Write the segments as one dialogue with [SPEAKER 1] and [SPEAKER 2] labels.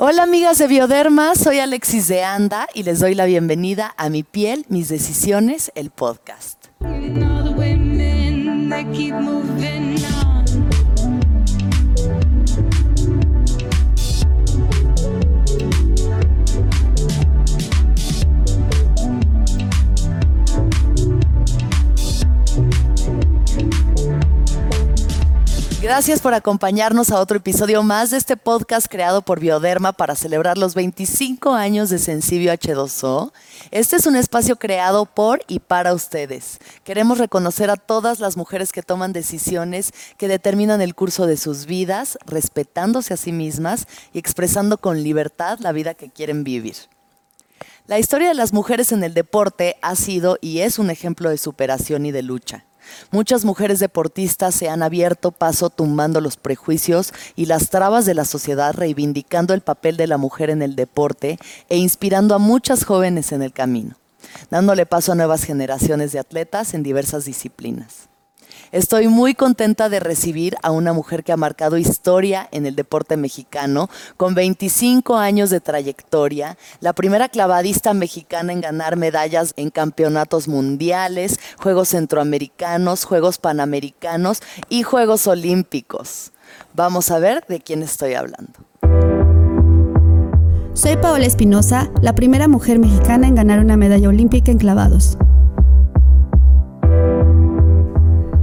[SPEAKER 1] Hola amigas de Bioderma, soy Alexis de Anda y les doy la bienvenida a Mi piel, mis decisiones, el podcast. Gracias por acompañarnos a otro episodio más de este podcast creado por Bioderma para celebrar los 25 años de Sensibio H2O. Este es un espacio creado por y para ustedes. Queremos reconocer a todas las mujeres que toman decisiones que determinan el curso de sus vidas, respetándose a sí mismas y expresando con libertad la vida que quieren vivir. La historia de las mujeres en el deporte ha sido y es un ejemplo de superación y de lucha. Muchas mujeres deportistas se han abierto paso tumbando los prejuicios y las trabas de la sociedad, reivindicando el papel de la mujer en el deporte e inspirando a muchas jóvenes en el camino, dándole paso a nuevas generaciones de atletas en diversas disciplinas. Estoy muy contenta de recibir a una mujer que ha marcado historia en el deporte mexicano, con 25 años de trayectoria, la primera clavadista mexicana en ganar medallas en campeonatos mundiales, Juegos Centroamericanos, Juegos Panamericanos y Juegos Olímpicos. Vamos a ver de quién estoy hablando.
[SPEAKER 2] Soy Paola Espinosa, la primera mujer mexicana en ganar una medalla olímpica en clavados.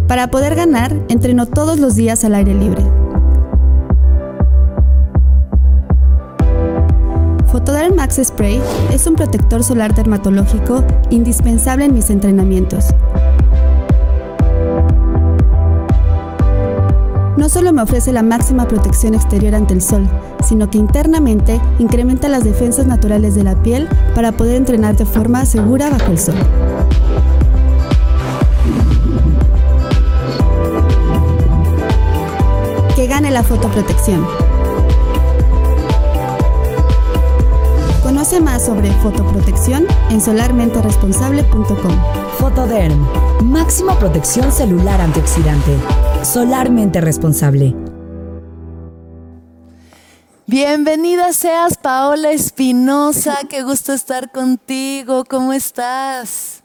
[SPEAKER 2] Para poder ganar, entreno todos los días al aire libre. Fotoderm Max Spray es un protector solar dermatológico indispensable en mis entrenamientos. No solo me ofrece la máxima protección exterior ante el sol, sino que internamente incrementa las defensas naturales de la piel para poder entrenar de forma segura bajo el sol. La fotoprotección. Conoce más sobre fotoprotección en solarmenteresponsable.com.
[SPEAKER 3] Fotoderm, máxima protección celular antioxidante. Solarmente responsable.
[SPEAKER 1] Bienvenida seas Paola Espinosa, qué gusto estar contigo, ¿cómo estás?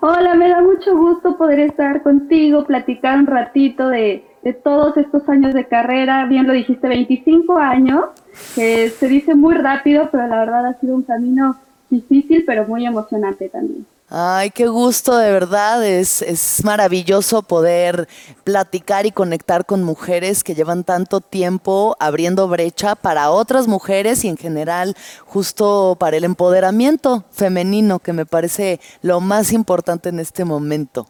[SPEAKER 4] Hola, me da mucho gusto poder estar contigo, platicar un ratito de, de todos estos años de carrera, bien lo dijiste, 25 años, que se dice muy rápido, pero la verdad ha sido un camino difícil, pero muy emocionante también.
[SPEAKER 1] Ay, qué gusto, de verdad. Es, es maravilloso poder platicar y conectar con mujeres que llevan tanto tiempo abriendo brecha para otras mujeres y en general justo para el empoderamiento femenino, que me parece lo más importante en este momento.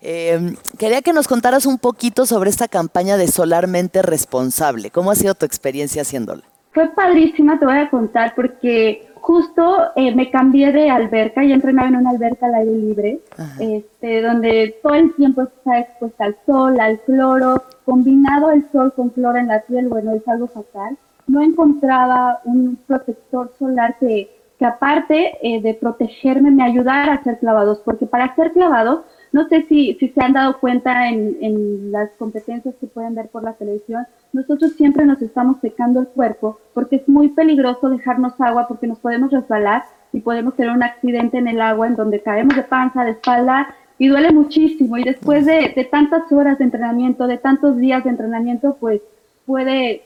[SPEAKER 1] Eh, quería que nos contaras un poquito sobre esta campaña de Solarmente Responsable. ¿Cómo ha sido tu experiencia haciéndola?
[SPEAKER 4] Fue padrísima, te voy a contar, porque justo eh, me cambié de alberca, y entrenaba en una alberca al aire libre, este, donde todo el tiempo está expuesta al sol, al cloro, combinado el sol con cloro en la piel, bueno, es algo fatal. No encontraba un protector solar que, que aparte eh, de protegerme me ayudara a hacer clavados, porque para hacer clavados no sé si, se han dado cuenta en, las competencias que pueden ver por la televisión, nosotros siempre nos estamos secando el cuerpo porque es muy peligroso dejarnos agua porque nos podemos resbalar y podemos tener un accidente en el agua en donde caemos de panza, de espalda y duele muchísimo. Y después de, tantas horas de entrenamiento, de tantos días de entrenamiento, pues puede,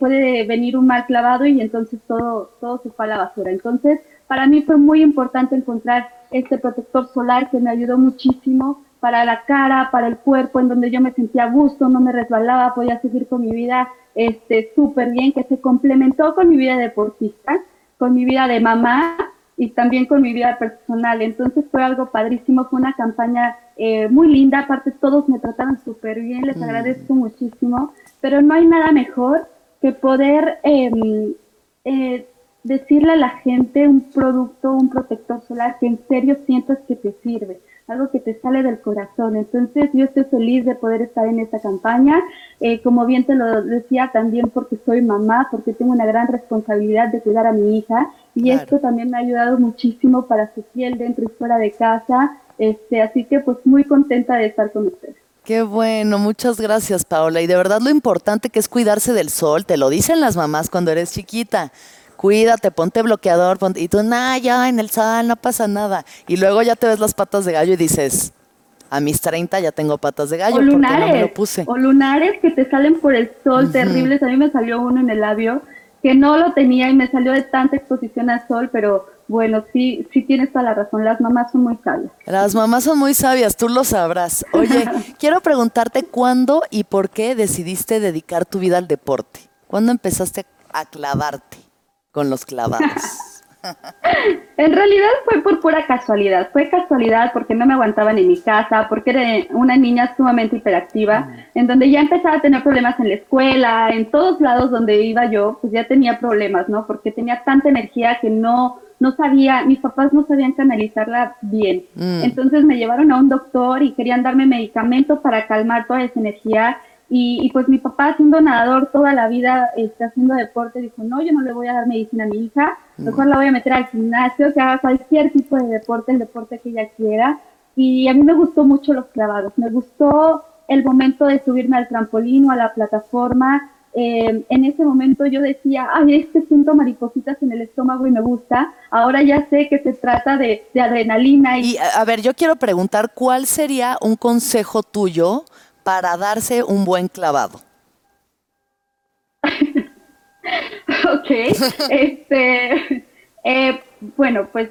[SPEAKER 4] venir un mal clavado y entonces todo, todo se a la basura. Entonces, para mí fue muy importante encontrar este protector solar que me ayudó muchísimo para la cara, para el cuerpo, en donde yo me sentía a gusto, no me resbalaba, podía seguir con mi vida este súper bien, que se complementó con mi vida deportista, con mi vida de mamá y también con mi vida personal. Entonces fue algo padrísimo, fue una campaña eh, muy linda, aparte todos me trataron súper bien, les mm. agradezco muchísimo, pero no hay nada mejor que poder em, eh, decirle a la gente un producto, un protector solar que en serio sientas que te sirve algo que te sale del corazón. Entonces yo estoy feliz de poder estar en esta campaña. Eh, como bien te lo decía, también porque soy mamá, porque tengo una gran responsabilidad de cuidar a mi hija y esto también me ha ayudado muchísimo para su piel dentro y fuera de casa. Este, así que pues muy contenta de estar con ustedes.
[SPEAKER 1] Qué bueno, muchas gracias Paola. Y de verdad lo importante que es cuidarse del sol, te lo dicen las mamás cuando eres chiquita cuídate, ponte bloqueador, ponte, y tú, nah, ya en el sal, no pasa nada. Y luego ya te ves las patas de gallo y dices, a mis 30 ya tengo patas de gallo
[SPEAKER 4] o
[SPEAKER 1] porque
[SPEAKER 4] lunares,
[SPEAKER 1] no me lo puse.
[SPEAKER 4] O lunares que te salen por el sol terribles. A mí me salió uno en el labio que no lo tenía y me salió de tanta exposición al sol, pero bueno, sí, sí tienes toda la razón. Las mamás son muy sabias.
[SPEAKER 1] Las mamás son muy sabias, tú lo sabrás. Oye, quiero preguntarte cuándo y por qué decidiste dedicar tu vida al deporte. ¿Cuándo empezaste a clavarte con los clavados?
[SPEAKER 4] en realidad fue por pura casualidad. Fue casualidad porque no me aguantaban en mi casa, porque era una niña sumamente hiperactiva, en donde ya empezaba a tener problemas en la escuela, en todos lados donde iba yo, pues ya tenía problemas, ¿no? Porque tenía tanta energía que no, no sabía, mis papás no sabían canalizarla bien. Mm. Entonces me llevaron a un doctor y querían darme medicamentos para calmar toda esa energía y, pues mi papá, siendo nadador toda la vida, este, haciendo deporte, dijo, no, yo no le voy a dar medicina a mi hija, mejor la voy a meter al gimnasio, que haga cualquier tipo de deporte, el deporte que ella quiera. Y a mí me gustó mucho los clavados, me gustó el momento de subirme al trampolín o a la plataforma. Eh, en ese momento yo decía, ay, este siento maripositas en el estómago y me gusta. Ahora ya sé que se trata de, de adrenalina.
[SPEAKER 1] Y... y a ver, yo quiero preguntar, ¿cuál sería un consejo tuyo? Para darse un buen clavado?
[SPEAKER 4] ok, este, eh, bueno, pues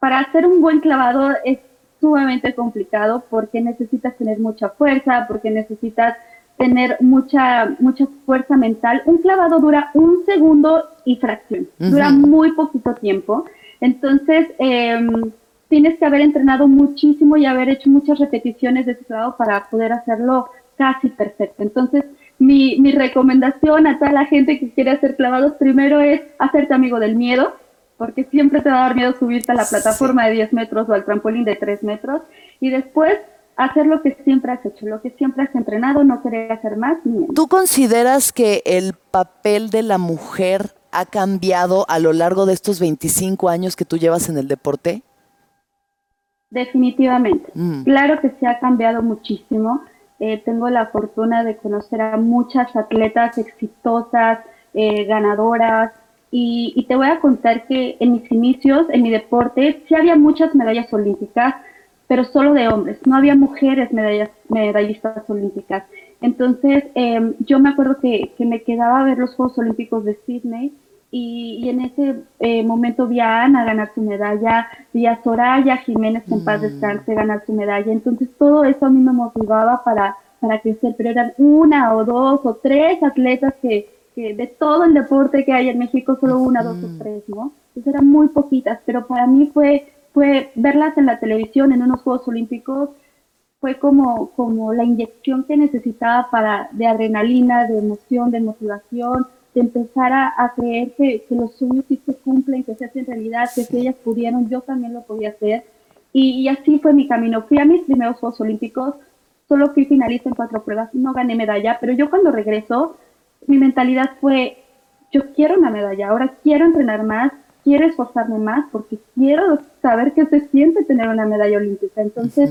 [SPEAKER 4] para hacer un buen clavado es sumamente complicado porque necesitas tener mucha fuerza, porque necesitas tener mucha, mucha fuerza mental. Un clavado dura un segundo y fracción, dura muy poquito tiempo. Entonces, eh, tienes que haber entrenado muchísimo y haber hecho muchas repeticiones de ese clavado para poder hacerlo casi perfecto. Entonces, mi, mi recomendación a toda la gente que quiere hacer clavados primero es hacerte amigo del miedo, porque siempre te va a dar miedo subirte a la plataforma de 10 metros o al trampolín de 3 metros, y después hacer lo que siempre has hecho, lo que siempre has entrenado, no querer hacer más.
[SPEAKER 1] ¿Tú consideras que el papel de la mujer ha cambiado a lo largo de estos 25 años que tú llevas en el deporte?
[SPEAKER 4] Definitivamente. Mm. Claro que se ha cambiado muchísimo. Eh, tengo la fortuna de conocer a muchas atletas exitosas, eh, ganadoras, y, te voy a contar que en mis inicios, en mi deporte, sí había muchas medallas olímpicas, pero solo de hombres, no había mujeres medallas, medallistas olímpicas. Entonces, em, yo me acuerdo que, que me quedaba a ver los Juegos Olímpicos de Sydney y, en ese eh, momento vi a Ana ganar su medalla, vi a Soraya Jiménez paz mm. descanse ganar su medalla, entonces todo eso a mí me motivaba para, para crecer, pero eran una o dos o tres atletas que, que de todo el deporte que hay en México, solo una, dos o tres, ¿no? Entonces eran muy poquitas, pero para mí fue, fue verlas en la televisión, en unos Juegos Olímpicos, fue como, como la inyección que necesitaba para, de adrenalina, de emoción, de motivación, de empezar a, creer que, los sueños sí se cumplen, que se hacen realidad, que si ellas pudieron, yo también lo podía hacer. Y, así fue mi camino. Fui a mis primeros Juegos Olímpicos, solo fui finalista en cuatro pruebas, no gané medalla, pero yo cuando regreso, mi mentalidad fue, yo quiero una medalla, ahora quiero entrenar más, quiero esforzarme más, porque quiero saber qué se siente tener una medalla olímpica. Entonces,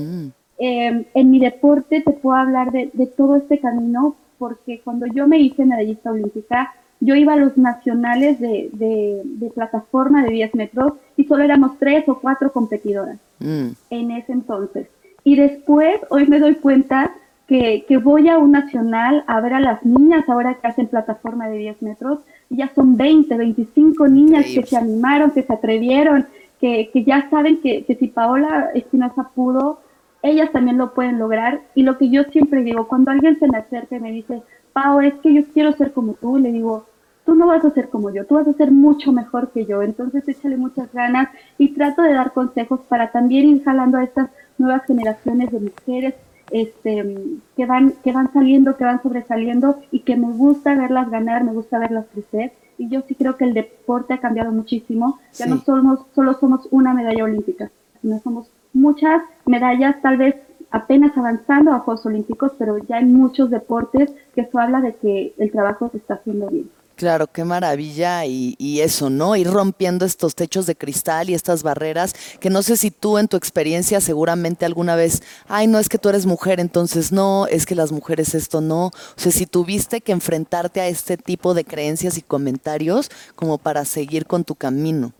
[SPEAKER 4] em, en mi deporte te puedo hablar de, de todo este camino, porque cuando yo me hice medallista olímpica, yo iba a los nacionales de, de, plataforma de 10 metros y solo éramos tres o cuatro competidoras mm. en ese entonces. Y después, hoy me doy cuenta que, que, voy a un nacional a ver a las niñas ahora que hacen plataforma de 10 metros, ya son 20, 25 niñas que se animaron, que se atrevieron, que, que ya saben que, que si Paola Espinosa pudo, ellas también lo pueden lograr. Y lo que yo siempre digo, cuando alguien se me acerca y me dice, Pao, es que yo quiero ser como tú, le digo, tú no vas a ser como yo, tú vas a ser mucho mejor que yo, entonces échale muchas ganas y trato de dar consejos para también ir jalando a estas nuevas generaciones de mujeres este, que, van, que van saliendo, que van sobresaliendo y que me gusta verlas ganar, me gusta verlas crecer. Y yo sí creo que el deporte ha cambiado muchísimo. Ya no somos, solo somos una medalla olímpica, sino somos muchas medallas, tal vez apenas avanzando a Juegos Olímpicos, pero ya hay muchos deportes que eso habla de que el trabajo se está haciendo bien.
[SPEAKER 1] Claro, qué maravilla y, y, eso, ¿no? Ir rompiendo estos techos de cristal y estas barreras que no sé si tú en tu experiencia seguramente alguna vez, ay, no es que tú eres mujer, entonces no, es que las mujeres esto no. O sea, si tuviste que enfrentarte a este tipo de creencias y comentarios como para seguir con tu camino.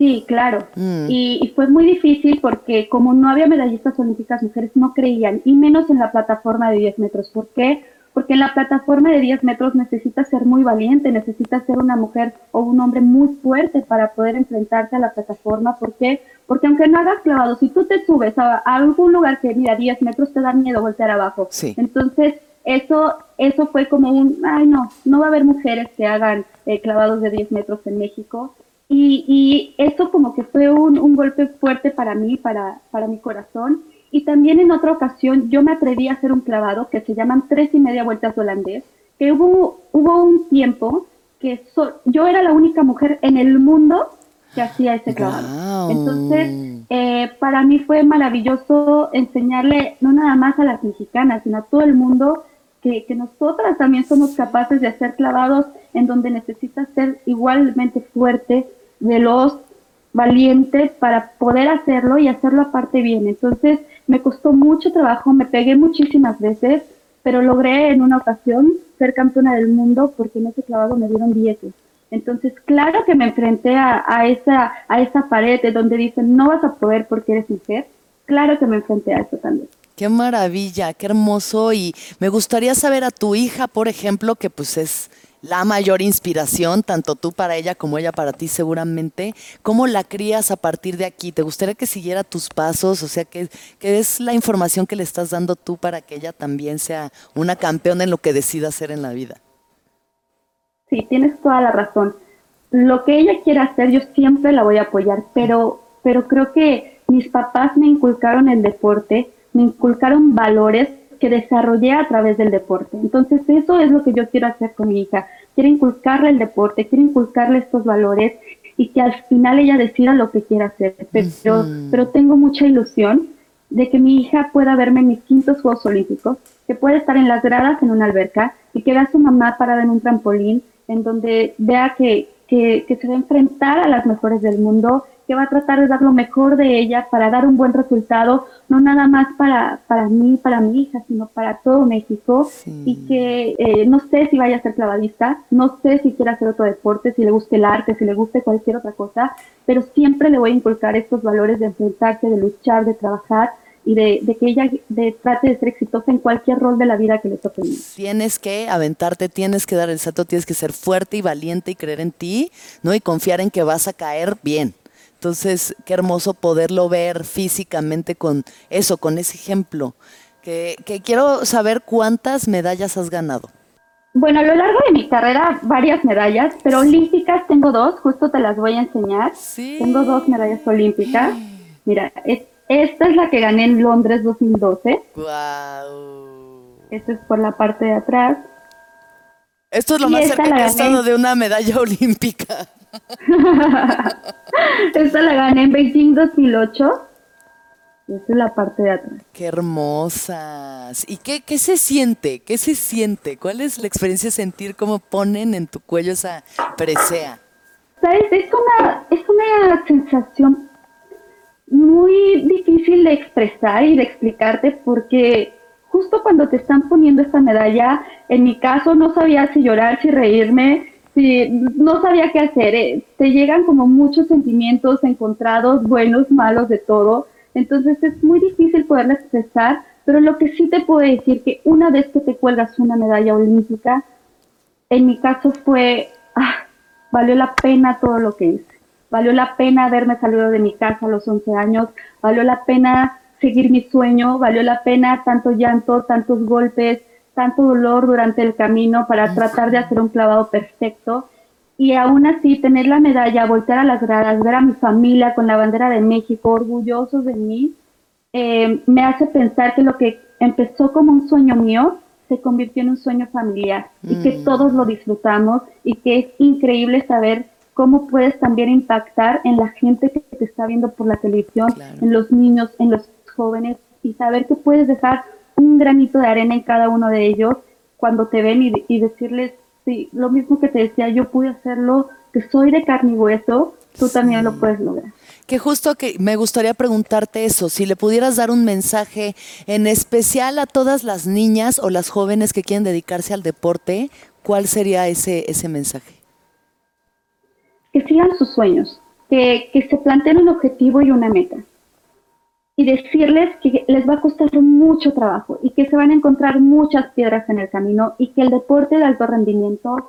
[SPEAKER 4] Sí, claro. Mm. Y, fue muy difícil porque como no había medallistas olímpicas mujeres, no creían, y menos en la plataforma de 10 metros. ¿Por qué? Porque en la plataforma de 10 metros necesitas ser muy valiente, necesitas ser una mujer o un hombre muy fuerte para poder enfrentarte a la plataforma. ¿Por qué? Porque aunque no hagas clavado, si tú te subes a, algún lugar que mira 10 metros, te da miedo voltear abajo.
[SPEAKER 1] Sí.
[SPEAKER 4] Entonces, eso, eso fue como un, ay no, no va a haber mujeres que hagan eh, clavados de 10 metros en México. Y, y eso como que fue un, un, golpe fuerte para mí, para, para mi corazón. Y también en otra ocasión yo me atreví a hacer un clavado que se llaman tres y media vueltas holandés, que hubo, hubo un tiempo que yo era la única mujer en el mundo que hacía ese clavado. Entonces, eh, para mí fue maravilloso enseñarle no nada más a las mexicanas, sino a todo el mundo que, que nosotras también somos capaces de hacer clavados en donde necesitas ser igualmente fuerte, veloz, valiente para poder hacerlo y hacerlo aparte bien. Entonces me costó mucho trabajo, me pegué muchísimas veces, pero logré en una ocasión ser campeona del mundo porque en ese clavado me dieron dieces. Entonces, claro que me enfrenté a, a, esa, a esa pared de donde dicen no vas a poder porque eres mujer. Claro que me enfrenté a eso también.
[SPEAKER 1] Qué maravilla, qué hermoso. Y me gustaría saber a tu hija, por ejemplo, que pues es la mayor inspiración, tanto tú para ella como ella para ti seguramente. ¿Cómo la crías a partir de aquí? ¿Te gustaría que siguiera tus pasos? O sea, ¿qué, es la información que le estás dando tú para que ella también sea una campeona en lo que decida hacer en la vida?
[SPEAKER 4] Sí, tienes toda la razón. Lo que ella quiera hacer, yo siempre la voy a apoyar, pero, pero creo que mis papás me inculcaron el deporte, me inculcaron valores que desarrollé a través del deporte. Entonces eso es lo que yo quiero hacer con mi hija. Quiero inculcarle el deporte, quiero inculcarle estos valores y que al final ella decida lo que quiera hacer. Pero, pero tengo mucha ilusión de que mi hija pueda verme en mis quintos Juegos Olímpicos, que pueda estar en las gradas en una alberca y que vea a su mamá parada en un trampolín, en donde vea que, que, que se va a enfrentar a las mejores del mundo que va a tratar de dar lo mejor de ella para dar un buen resultado, no nada más para, para mí, para mi hija, sino para todo México. Y que eh, no sé si vaya a ser clavadista, no sé si quiere hacer otro deporte, si le guste el arte, si le guste cualquier otra cosa, pero siempre le voy a inculcar estos valores de enfrentarse, de luchar, de trabajar y de, que ella de, trate de ser exitosa en cualquier rol de la vida que le toque.
[SPEAKER 1] Tienes que aventarte, tienes que dar el salto, tienes que ser fuerte y valiente y creer en ti, ¿no? Y confiar en que vas a caer bien. Entonces, qué hermoso poderlo ver físicamente con eso, con ese ejemplo. Que, quiero saber cuántas medallas has ganado.
[SPEAKER 4] Bueno, a lo largo de mi carrera varias medallas, pero olímpicas tengo dos, justo te las voy a enseñar.
[SPEAKER 1] Sí.
[SPEAKER 4] Tengo dos medallas olímpicas. Mira, esta es la que gané en Londres 2012.
[SPEAKER 1] Wow.
[SPEAKER 4] Esta es por la parte de atrás.
[SPEAKER 1] Esto es lo más cerca que he estado de una medalla olímpica.
[SPEAKER 4] Esta la gané en Beijing 2008. Esa es la parte de atrás.
[SPEAKER 1] Qué hermosas. ¿Y qué, qué se siente? ¿Qué se siente? ¿Cuál es la experiencia de sentir cómo ponen en tu cuello esa presea?
[SPEAKER 4] ¿Sabes? Es una, es una sensación muy difícil de expresar y de explicarte porque justo cuando te están poniendo esta medalla, en mi caso no sabía si llorar, si reírme, Sí, no sabía qué hacer. Eh, te llegan como muchos sentimientos encontrados, buenos, malos, de todo. Entonces es muy difícil poderla expresar, pero lo que sí te puedo decir que una vez que te cuelgas una medalla olímpica, en mi caso fue, ah, valió la pena todo lo que hice. Valió la pena haberme salido de mi casa a los 11 años, valió la pena seguir mi sueño, valió la pena tanto llanto, tantos golpes, tanto dolor durante el camino para tratar de hacer un clavado perfecto y aún así tener la medalla, voltear a las gradas, ver a mi familia con la bandera de México, orgullosos de mí, eh, me hace pensar que lo que empezó como un sueño mío se convirtió en un sueño familiar y que mm. todos lo disfrutamos y que es increíble saber cómo puedes también impactar en la gente que te está viendo por la televisión, en los niños, en los jóvenes y saber que puedes dejar un granito de arena en cada uno de ellos cuando te ven y, decirles sí, lo mismo que te decía, yo pude hacerlo, que soy de carne y hueso, tú también lo puedes lograr.
[SPEAKER 1] Que justo que me gustaría preguntarte eso, si le pudieras dar un mensaje en especial a todas las niñas o las jóvenes que quieren dedicarse al deporte, ¿cuál sería ese, ese mensaje?
[SPEAKER 4] Que sigan sus sueños, que, que se planteen un objetivo y una meta y decirles que les va a costar mucho trabajo y que se van a encontrar muchas piedras en el camino y que el deporte de alto rendimiento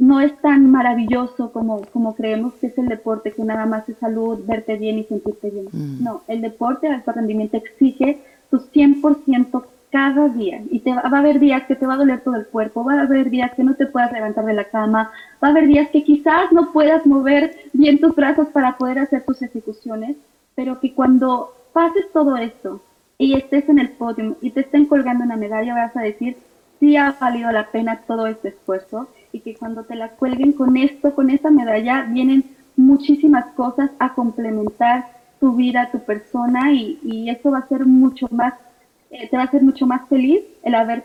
[SPEAKER 4] no es tan maravilloso como, como creemos que es el deporte, que nada más es salud, verte bien y sentirte bien. Mm. No, el deporte de alto rendimiento exige tu 100% cada día y te va, a haber días que te va a doler todo el cuerpo, va a haber días que no te puedas levantar de la cama, va a haber días que quizás no puedas mover bien tus brazos para poder hacer tus ejecuciones, pero que cuando pases todo esto y estés en el podio y te estén colgando una medalla, vas a decir, sí ha valido la pena todo este esfuerzo y que cuando te la cuelguen con esto, con esta medalla, vienen muchísimas cosas a complementar tu vida, tu persona y, eso va a ser mucho más, eh, te va a hacer mucho más feliz el haber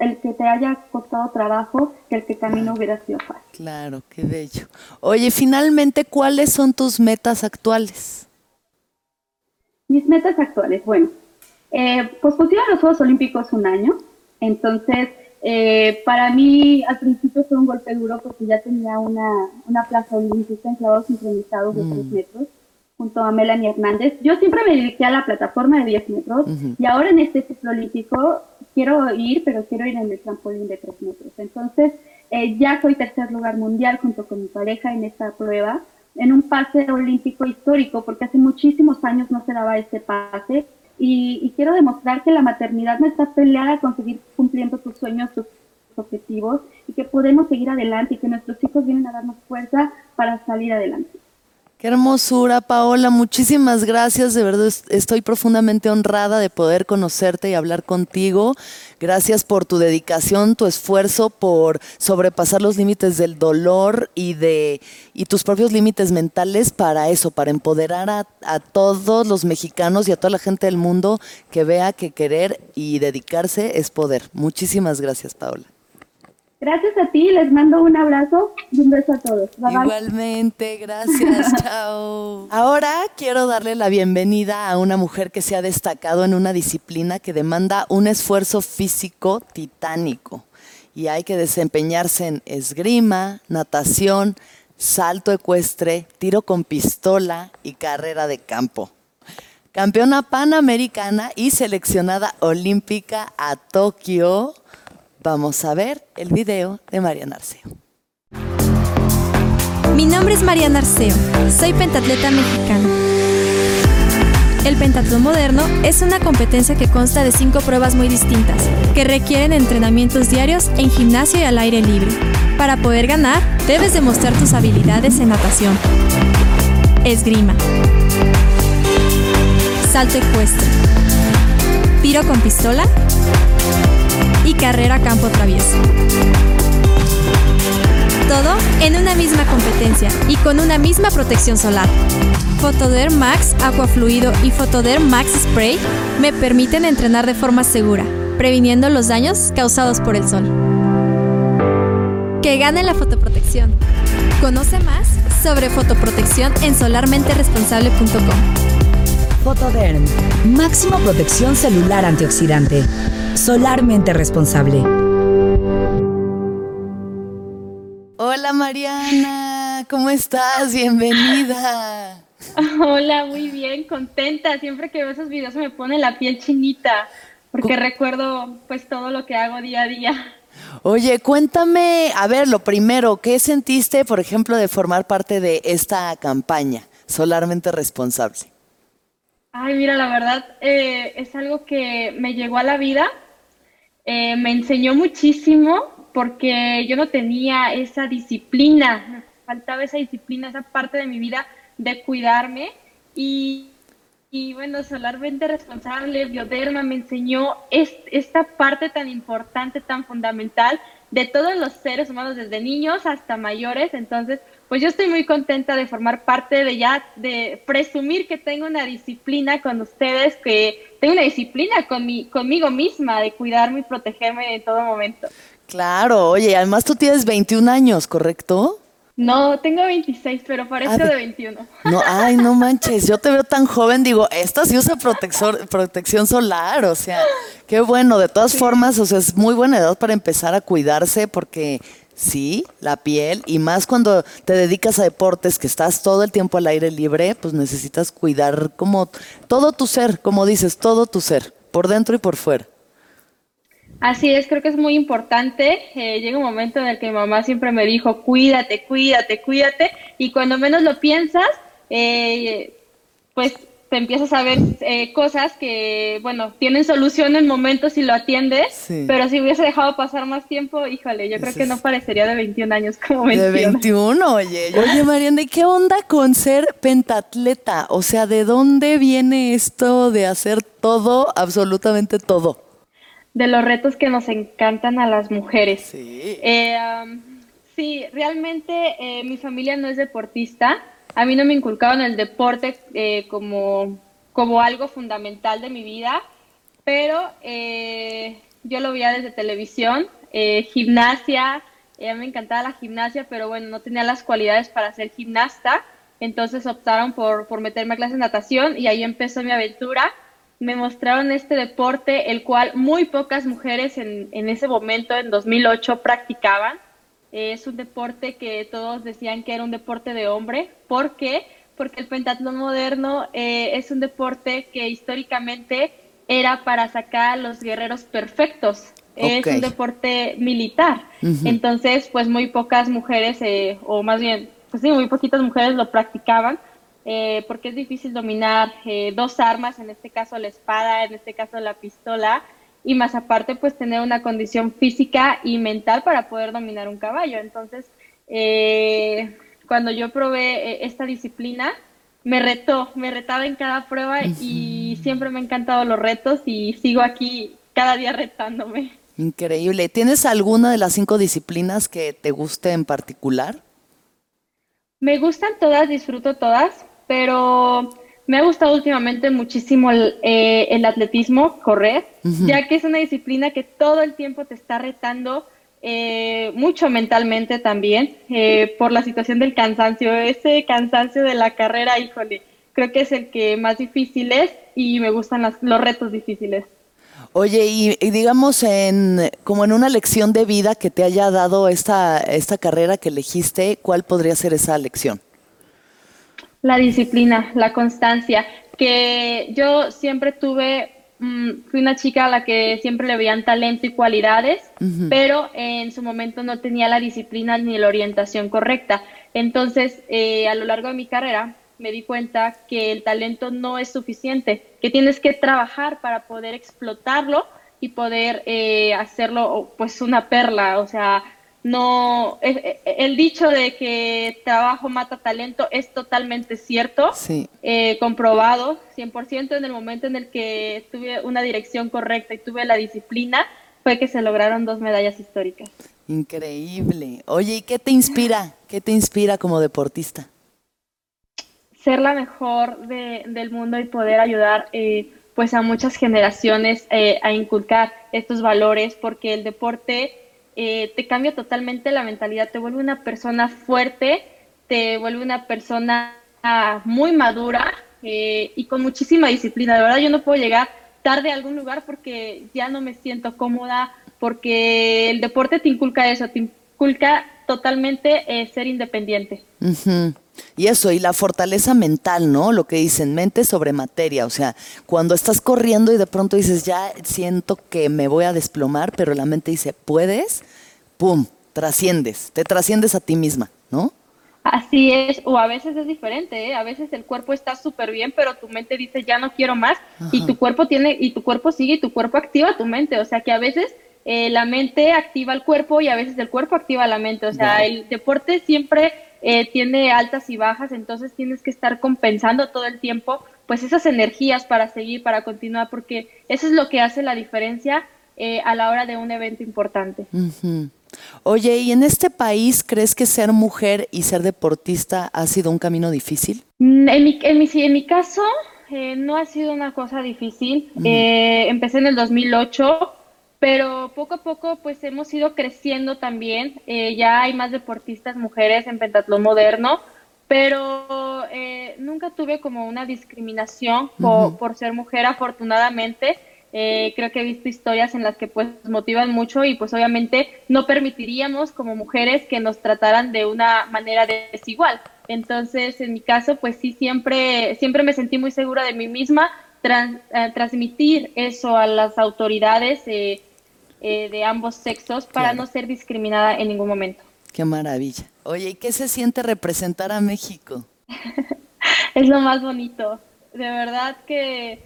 [SPEAKER 4] el que te haya costado trabajo que el que camino hubiera sido fácil.
[SPEAKER 1] Claro, qué bello. Oye, finalmente, ¿cuáles son tus metas actuales?
[SPEAKER 4] Mis metas actuales, bueno, eh, pues pusieron los Juegos Olímpicos un año, entonces eh, para mí al principio fue un golpe duro porque ya tenía una, una plaza olímpica en clavos sincronizados de 3 mm. metros junto a Melanie Hernández. Yo siempre me dediqué a la plataforma de 10 metros y ahora en este ciclo olímpico quiero ir, pero quiero ir en el trampolín de 3 metros. Entonces eh, ya soy tercer lugar mundial junto con mi pareja en esta prueba en un pase olímpico histórico, porque hace muchísimos años no se daba ese pase. Y, quiero demostrar que la maternidad no está peleada a conseguir cumpliendo tus sueños, tus objetivos, y que podemos seguir adelante y que nuestros hijos vienen a darnos fuerza para salir adelante.
[SPEAKER 1] Qué hermosura, Paola. Muchísimas gracias. De verdad estoy profundamente honrada de poder conocerte y hablar contigo. Gracias por tu dedicación, tu esfuerzo por sobrepasar los límites del dolor y de y tus propios límites mentales para eso, para empoderar a, a todos los mexicanos y a toda la gente del mundo que vea que querer y dedicarse es poder. Muchísimas gracias, Paola.
[SPEAKER 4] Gracias a ti, les mando un abrazo y un beso a todos.
[SPEAKER 1] Igualmente, gracias, chao. Ahora quiero darle la bienvenida a una mujer que se ha destacado en una disciplina que demanda un esfuerzo físico titánico y hay que desempeñarse en esgrima, natación, salto ecuestre, tiro con pistola y carrera de campo. Campeona panamericana y seleccionada olímpica a Tokio Vamos a ver el video de Mariana Arceo.
[SPEAKER 5] Mi nombre es Mariana Arceo, soy pentatleta mexicana. El pentatlón moderno es una competencia que consta de cinco pruebas muy distintas, que requieren entrenamientos diarios en gimnasio y al aire libre. Para poder ganar, debes demostrar tus habilidades en natación, esgrima, salto ecuestre, tiro con pistola carrera campo travieso. Todo en una misma competencia y con una misma protección solar. Photoderm Max Aqua Fluido y Photoderm Max Spray me permiten entrenar de forma segura, previniendo los daños causados por el sol. Que gane la fotoprotección. Conoce más sobre fotoprotección en solarmenteresponsable.com.
[SPEAKER 3] Photoderm, máximo protección celular antioxidante. Solarmente responsable.
[SPEAKER 1] Hola Mariana, ¿cómo estás? Bienvenida.
[SPEAKER 6] Hola, muy bien, contenta. Siempre que veo esos videos me pone la piel chinita, porque recuerdo pues todo lo que hago día a día.
[SPEAKER 1] Oye, cuéntame, a ver, lo primero, ¿qué sentiste, por ejemplo, de formar parte de esta campaña, Solarmente Responsable?
[SPEAKER 6] Ay, mira, la verdad eh, es algo que me llegó a la vida, eh, me enseñó muchísimo porque yo no tenía esa disciplina, faltaba esa disciplina, esa parte de mi vida de cuidarme. Y, y bueno, Solarmente Responsable, Bioderma me enseñó esta parte tan importante, tan fundamental de todos los seres humanos, desde niños hasta mayores, entonces pues yo estoy muy contenta de formar parte de ya, de presumir que tengo una disciplina con ustedes, que tengo una disciplina con mi, conmigo misma de cuidarme y protegerme en todo momento.
[SPEAKER 1] Claro, oye, además tú tienes 21 años, ¿correcto?
[SPEAKER 6] No, tengo 26, pero parezco
[SPEAKER 1] Ah,
[SPEAKER 6] de 21.
[SPEAKER 1] No, ay, no manches, yo te veo tan joven, digo, esta sí usa protector, protección solar, o sea, qué bueno, de todas formas, o sea, es muy buena edad para empezar a cuidarse porque sí, la piel, y más cuando te dedicas a deportes, que estás todo el tiempo al aire libre, pues necesitas cuidar como todo tu ser, como dices, todo tu ser, por dentro y por fuera.
[SPEAKER 6] Así es, creo que es muy importante. Eh, llega un momento en el que mi mamá siempre me dijo, cuídate, cuídate, cuídate, y cuando menos lo piensas, eh, pues te empiezas a ver eh, cosas que, bueno, tienen solución en momentos si lo atiendes,
[SPEAKER 1] Sí.
[SPEAKER 6] pero si hubiese dejado pasar más tiempo, híjole, yo creo que
[SPEAKER 1] es-
[SPEAKER 6] no parecería de 21 años como
[SPEAKER 1] De
[SPEAKER 6] mencionas.
[SPEAKER 1] 21, oye. Oye, Mariana, ¿y qué onda con ser pentatleta? O sea, ¿de dónde viene esto de hacer todo, absolutamente todo?
[SPEAKER 6] de los retos que nos encantan a las mujeres.
[SPEAKER 1] Sí.
[SPEAKER 6] Eh, um, sí, realmente eh, mi familia no es deportista. A mí no me inculcaron el deporte eh, como, como algo fundamental de mi vida, pero eh, yo lo veía desde televisión, eh, gimnasia, eh, a me encantaba la gimnasia, pero bueno, no tenía las cualidades para ser gimnasta, entonces optaron por, por meterme a clases de natación y ahí empezó mi aventura me mostraron este deporte, el cual muy pocas mujeres en, en ese momento, en 2008, practicaban. Es un deporte que todos decían que era un deporte de hombre. ¿Por qué? Porque el pentatlón moderno eh, es un deporte que históricamente era para sacar a los guerreros perfectos. Es un deporte militar. Entonces, pues muy pocas mujeres, eh, o más bien, pues sí, muy poquitas mujeres lo practicaban eh, porque es difícil dominar eh, dos armas, en este caso la espada, en este caso la pistola, y más aparte pues tener una condición física y mental para poder dominar un caballo. Entonces, eh, cuando yo probé eh, esta disciplina, me retó, me retaba en cada prueba y siempre me han encantado los retos y sigo aquí cada día retándome.
[SPEAKER 1] Increíble. ¿Tienes alguna de las cinco disciplinas que te guste en particular?
[SPEAKER 6] Me gustan todas, disfruto todas, pero me ha gustado últimamente muchísimo el, eh, el atletismo, correr, ya que es una disciplina que todo el tiempo te está retando, eh, mucho mentalmente también, eh, por la situación del cansancio. Ese cansancio de la carrera, híjole, creo que es el que más difícil es y me gustan las- los retos difíciles.
[SPEAKER 1] Oye, y, y digamos en como en una lección de vida que te haya dado esta, esta carrera que elegiste, ¿cuál podría ser esa lección?
[SPEAKER 6] La disciplina, la constancia, que yo siempre tuve, mm, fui una chica a la que siempre le veían talento y cualidades, pero en su momento no tenía la disciplina ni la orientación correcta. Entonces, eh, a lo largo de mi carrera, me di cuenta que el talento no es suficiente, que tienes que trabajar para poder explotarlo y poder eh, hacerlo pues una perla, o sea, no eh, eh, el dicho de que trabajo mata talento es totalmente cierto,
[SPEAKER 1] Sí.
[SPEAKER 6] eh, comprobado 100% en el momento en el que tuve una dirección correcta y tuve la disciplina fue que se lograron dos medallas históricas.
[SPEAKER 1] Increíble. Oye, ¿y qué te inspira? ¿Qué te inspira como deportista?
[SPEAKER 6] ser la mejor de- del mundo y poder ayudar eh, pues a muchas generaciones eh, a inculcar estos valores porque el deporte eh, te cambia totalmente la mentalidad, te vuelve una persona fuerte, te vuelve una persona ah, muy madura eh, y con muchísima disciplina. De verdad yo no puedo llegar tarde a algún lugar porque ya no me siento cómoda, porque el deporte te inculca eso, te inculca totalmente eh, ser independiente.
[SPEAKER 1] Ujú. Y eso, y la fortaleza mental, ¿no? Lo que dicen, mente sobre materia. O sea, cuando estás corriendo y de pronto dices, ya siento que me voy a desplomar, pero la mente dice, ¿puedes? ¡Pum! Trasciendes, te trasciendes a ti misma, ¿no?
[SPEAKER 6] Así es, o a veces es diferente, ¿eh? a veces el cuerpo está súper bien, pero tu mente dice ya no quiero más y tu cuerpo tiene y tu cuerpo sigue y tu cuerpo activa tu mente, o sea que a veces eh, la mente activa el cuerpo y a veces el cuerpo activa la mente, o sea el deporte siempre eh, tiene altas y bajas, entonces tienes que estar compensando todo el tiempo pues esas energías para seguir, para continuar, porque eso es lo que hace la diferencia eh, a la hora de un evento importante.
[SPEAKER 1] Oye, ¿y en este país crees que ser mujer y ser deportista ha sido un camino difícil?
[SPEAKER 6] Mm, En mi, en mi, en mi caso, eh, no ha sido una cosa difícil. Eh, empecé en el 2008. Pero poco a poco pues hemos ido creciendo también, eh, ya hay más deportistas mujeres en pentatlón moderno, pero eh, nunca tuve como una discriminación por, ser mujer, afortunadamente. Eh, creo que he visto historias en las que pues motivan mucho y pues obviamente no permitiríamos como mujeres que nos trataran de una manera desigual. Entonces, en mi caso, pues sí, siempre, siempre me sentí muy segura de mí misma, transmitir eso a las autoridades eh, de ambos sexos para no ser discriminada en ningún momento.
[SPEAKER 1] Qué maravilla. Oye, ¿y qué se siente representar a México?
[SPEAKER 6] es lo más bonito. De verdad que,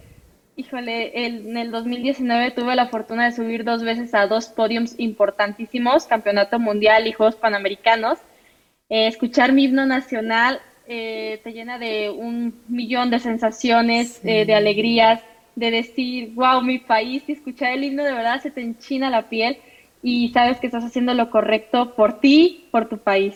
[SPEAKER 6] híjole, en el 2019 tuve la fortuna de subir dos veces a dos podiums importantísimos, Campeonato Mundial y Juegos Panamericanos. Eh, escuchar mi himno nacional eh, te llena de un millón de sensaciones, de alegrías, de decir, wow, mi país, y escuchar el himno de verdad se te enchina la piel y sabes que estás haciendo lo correcto por ti, por tu país.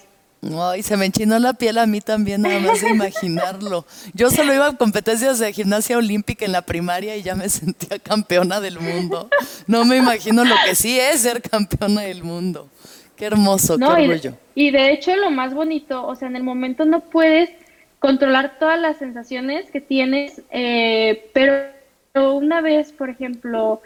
[SPEAKER 1] Ay, se me enchinó la piel a mí también, nada más de imaginarlo. Yo solo iba a competencias de gimnasia olímpica en la primaria y ya me sentía campeona del mundo. No me imagino lo que sí es ser campeona del mundo. Qué hermoso, qué orgullo.
[SPEAKER 6] Y, y de hecho lo más bonito, o sea, en el momento no puedes controlar todas las sensaciones que tienes, eh, pero una vez, por ejemplo,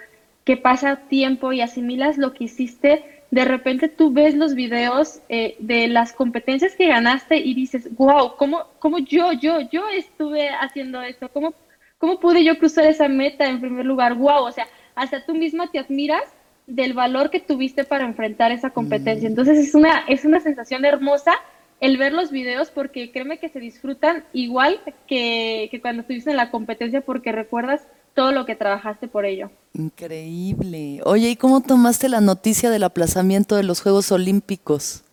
[SPEAKER 6] que pasa tiempo y asimilas lo que hiciste, de repente tú ves los videos eh, de las competencias que ganaste y dices, wow, ¿cómo, cómo yo, yo, yo estuve haciendo esto? ¿Cómo, ¿Cómo pude yo cruzar esa meta en primer lugar? Wow, o sea, hasta tú misma te admiras del valor que tuviste para enfrentar esa competencia. Mm. Entonces es una, es una sensación hermosa el ver los videos porque créeme que se disfrutan igual que, que cuando estuviste en la competencia porque recuerdas todo lo que trabajaste por ello.
[SPEAKER 1] Increíble. Oye, ¿y cómo tomaste la noticia del aplazamiento de los Juegos Olímpicos?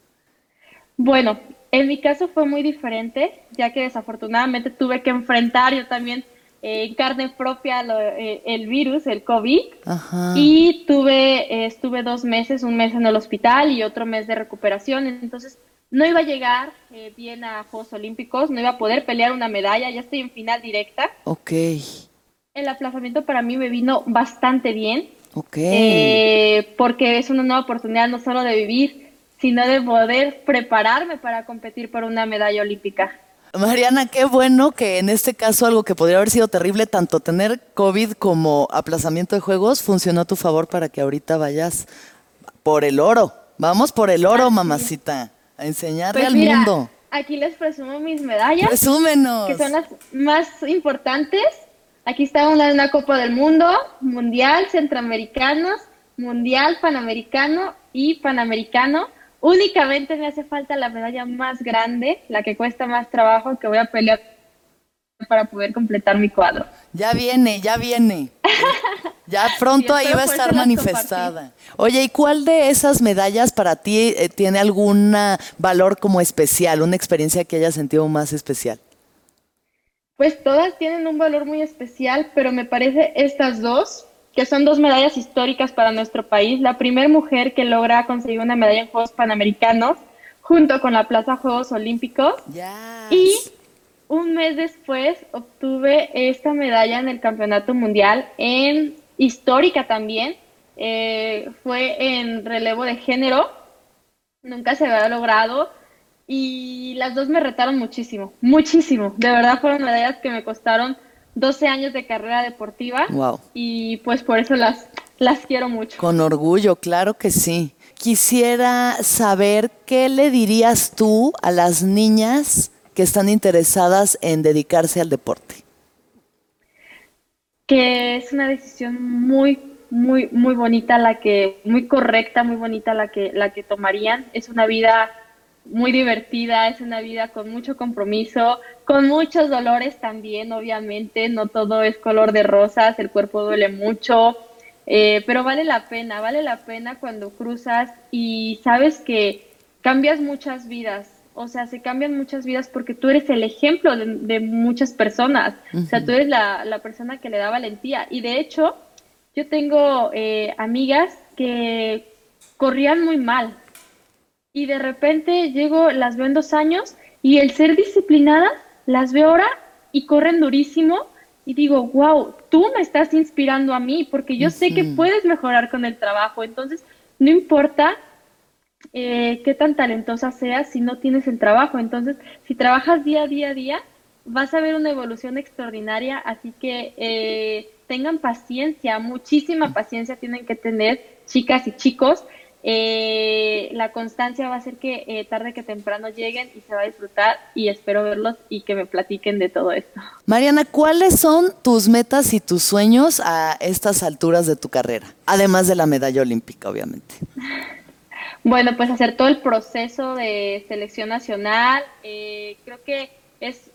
[SPEAKER 6] Bueno, en mi caso fue muy diferente, ya que desafortunadamente tuve que enfrentar yo también eh, en carne propia eh, el virus, el COVID, y tuve, eh, estuve dos meses, un mes en el hospital y otro mes de recuperación, entonces no iba a llegar bien a Juegos Olímpicos, no iba a poder pelear una medalla, ya estoy en final directa.
[SPEAKER 1] Ok
[SPEAKER 6] el aplazamiento para mí me vino bastante bien. Ok. Eh, porque es una nueva oportunidad no solo de vivir, sino de poder prepararme para competir por una medalla olímpica.
[SPEAKER 1] Mariana, qué bueno que en este caso algo que podría haber sido terrible, tanto tener COVID como aplazamiento de juegos, funcionó a tu favor para que ahorita vayas por el oro. Vamos por el oro, mamacita, a enseñarle pues al mundo.
[SPEAKER 6] Aquí les presumo mis medallas.
[SPEAKER 1] Presúmenos.
[SPEAKER 6] Que son las más importantes. Aquí está una, una Copa del Mundo, Mundial, Centroamericanos, Mundial, Panamericano y Panamericano. Únicamente me hace falta la medalla más grande, la que cuesta más trabajo, que voy a pelear para poder completar mi cuadro.
[SPEAKER 1] Ya viene, ya viene. Ya pronto ahí va a estar manifestada. Oye, ¿y cuál de esas medallas para ti eh, tiene algún valor como especial, una experiencia que hayas sentido más especial?
[SPEAKER 6] Pues todas tienen un valor muy especial, pero me parece estas dos, que son dos medallas históricas para nuestro país. La primera mujer que logra conseguir una medalla en Juegos Panamericanos, junto con la Plaza Juegos Olímpicos. Y un mes después obtuve esta medalla en el Campeonato Mundial, en histórica también. Eh, fue en relevo de género. Nunca se había logrado y las dos me retaron muchísimo, muchísimo. De verdad fueron medallas que me costaron 12 años de carrera deportiva.
[SPEAKER 1] Wow.
[SPEAKER 6] Y pues por eso las, las quiero mucho.
[SPEAKER 1] Con orgullo, claro que sí. Quisiera saber qué le dirías tú a las niñas que están interesadas en dedicarse al deporte.
[SPEAKER 6] Que es una decisión muy, muy, muy bonita la que, muy correcta, muy bonita la que, la que tomarían. Es una vida muy divertida, es una vida con mucho compromiso, con muchos dolores también, obviamente, no todo es color de rosas, el cuerpo duele mucho, eh, pero vale la pena, vale la pena cuando cruzas y sabes que cambias muchas vidas, o sea, se cambian muchas vidas porque tú eres el ejemplo de, muchas personas, o sea, tú eres la, la, persona que le da valentía. Y de hecho, yo tengo eh, amigas que corrían muy mal, y de repente llego, las veo en dos años y el ser disciplinada, las veo ahora y corren durísimo y digo, wow, tú me estás inspirando a mí porque yo sé que puedes mejorar con el trabajo. Entonces, no importa eh, qué tan talentosa seas si no tienes el trabajo. Entonces, si trabajas día a día a día, vas a ver una evolución extraordinaria. Así que eh, tengan paciencia, muchísima paciencia tienen que tener chicas y chicos eh, la constancia va a hacer que eh, tarde que temprano lleguen y se va a disfrutar y espero verlos y que me platiquen de todo esto.
[SPEAKER 1] Mariana, ¿cuáles son tus metas y tus sueños a estas alturas de tu carrera? Además de la medalla olímpica, obviamente.
[SPEAKER 6] Bueno, pues hacer todo el proceso de selección nacional. Eh, creo que es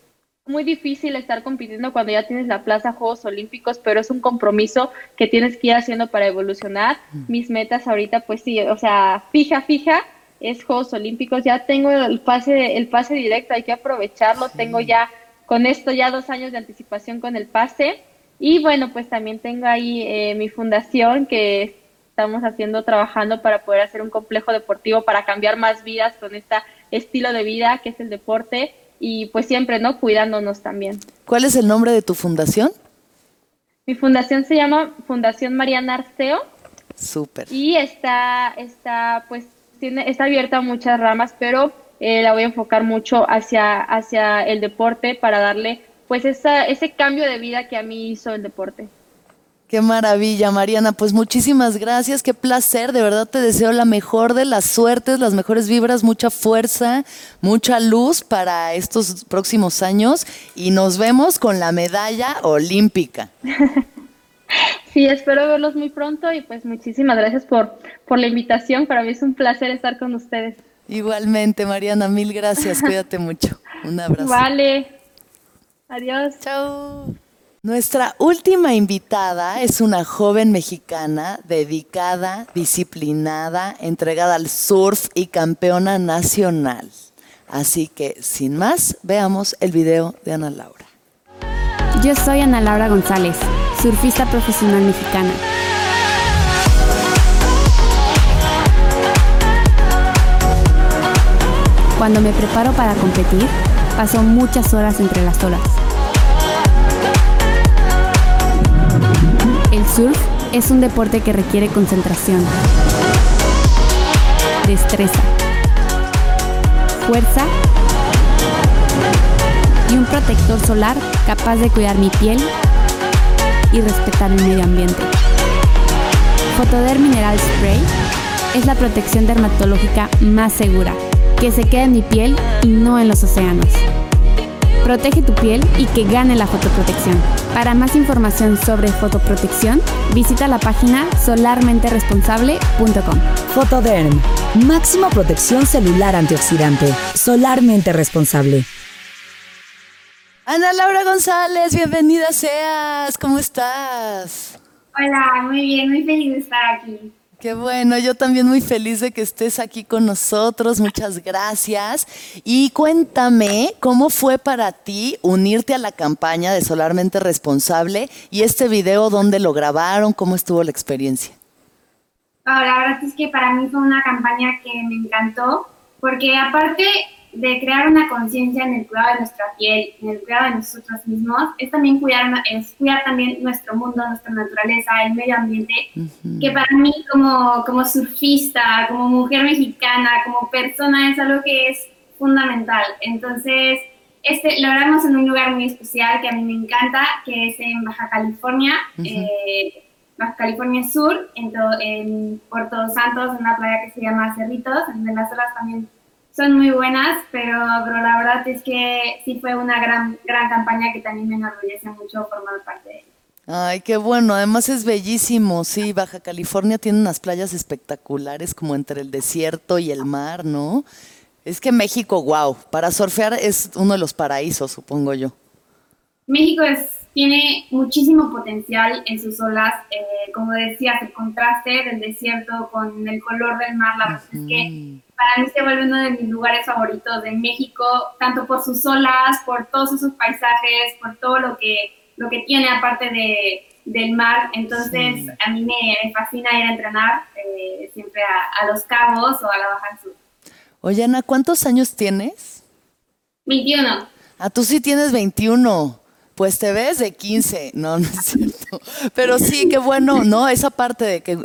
[SPEAKER 6] muy difícil estar compitiendo cuando ya tienes la plaza Juegos Olímpicos, pero es un compromiso que tienes que ir haciendo para evolucionar. Mis metas ahorita, pues sí, o sea, fija, fija, es Juegos Olímpicos. Ya tengo el pase, el pase directo, hay que aprovecharlo. Tengo ya con esto ya dos años de anticipación con el pase. Y bueno, pues también tengo ahí eh, mi fundación que estamos haciendo, trabajando para poder hacer un complejo deportivo para cambiar más vidas con este estilo de vida que es el deporte y pues siempre, ¿no? Cuidándonos también.
[SPEAKER 1] ¿Cuál es el nombre de tu fundación?
[SPEAKER 6] Mi fundación se llama Fundación Mariana Arceo.
[SPEAKER 1] Súper.
[SPEAKER 6] Y está, está, pues, tiene, está abierta a muchas ramas, pero eh, la voy a enfocar mucho hacia, hacia el deporte para darle, pues, esa, ese cambio de vida que a mí hizo el deporte.
[SPEAKER 1] Qué maravilla, Mariana. Pues muchísimas gracias, qué placer. De verdad te deseo la mejor de las suertes, las mejores vibras, mucha fuerza, mucha luz para estos próximos años y nos vemos con la medalla olímpica.
[SPEAKER 6] Sí, espero verlos muy pronto y pues muchísimas gracias por, por la invitación. Para mí es un placer estar con ustedes.
[SPEAKER 1] Igualmente, Mariana, mil gracias. Cuídate mucho. Un abrazo.
[SPEAKER 6] Vale. Adiós.
[SPEAKER 1] Chao. Nuestra última invitada es una joven mexicana dedicada, disciplinada, entregada al surf y campeona nacional. Así que, sin más, veamos el video de Ana Laura.
[SPEAKER 2] Yo soy Ana Laura González, surfista profesional mexicana. Cuando me preparo para competir, paso muchas horas entre las olas surf es un deporte que requiere concentración, destreza, fuerza y un protector solar capaz de cuidar mi piel y respetar el medio ambiente. Photoderm Mineral Spray es la protección dermatológica más segura, que se queda en mi piel y no en los océanos. Protege tu piel y que gane la fotoprotección. Para más información sobre fotoprotección, visita la página solarmenteresponsable.com.
[SPEAKER 3] Fotoderm, máxima protección celular antioxidante, solarmente responsable.
[SPEAKER 1] Ana Laura González, bienvenida seas, ¿cómo estás?
[SPEAKER 7] Hola, muy bien, muy feliz de estar aquí.
[SPEAKER 1] Qué bueno, yo también muy feliz de que estés aquí con nosotros, muchas gracias. Y cuéntame, ¿cómo fue para ti unirte a la campaña de Solarmente Responsable y este video, dónde lo grabaron, cómo estuvo la experiencia?
[SPEAKER 7] la verdad es que para mí fue una campaña que me encantó, porque aparte de crear una conciencia en el cuidado de nuestra piel, en el cuidado de nosotros mismos, es también cuidar, es cuidar también nuestro mundo, nuestra naturaleza, el medio ambiente, que para mí como, como surfista, como mujer mexicana, como persona, es algo que es fundamental. Entonces, este, lo haremos en un lugar muy especial que a mí me encanta, que es en Baja California, eh, Baja California Sur, en, en Puerto Santos, en una playa que se llama Cerritos, donde las olas también son muy buenas, pero, pero la verdad es que sí fue una gran, gran campaña que también me enorgullece mucho formar parte de ella.
[SPEAKER 1] Ay, qué bueno, además es bellísimo, sí, Baja California tiene unas playas espectaculares como entre el desierto y el mar, ¿no? Es que México, wow, para surfear es uno de los paraísos, supongo yo.
[SPEAKER 7] México es, tiene muchísimo potencial en sus olas, eh, como decías, el contraste del desierto con el color del mar, la verdad es que para mí se vuelve uno de mis lugares favoritos de México, tanto por sus olas, por todos sus paisajes, por todo lo que, lo que tiene aparte de, del mar. Entonces, a mí me, fascina ir a entrenar eh, siempre a, Los Cabos o a la Baja Sur.
[SPEAKER 1] Oye, Ana, ¿cuántos años tienes?
[SPEAKER 7] 21.
[SPEAKER 1] Ah, tú sí tienes 21. Pues te ves de 15, no, no es cierto. Pero sí, qué bueno, ¿no? Esa parte de que,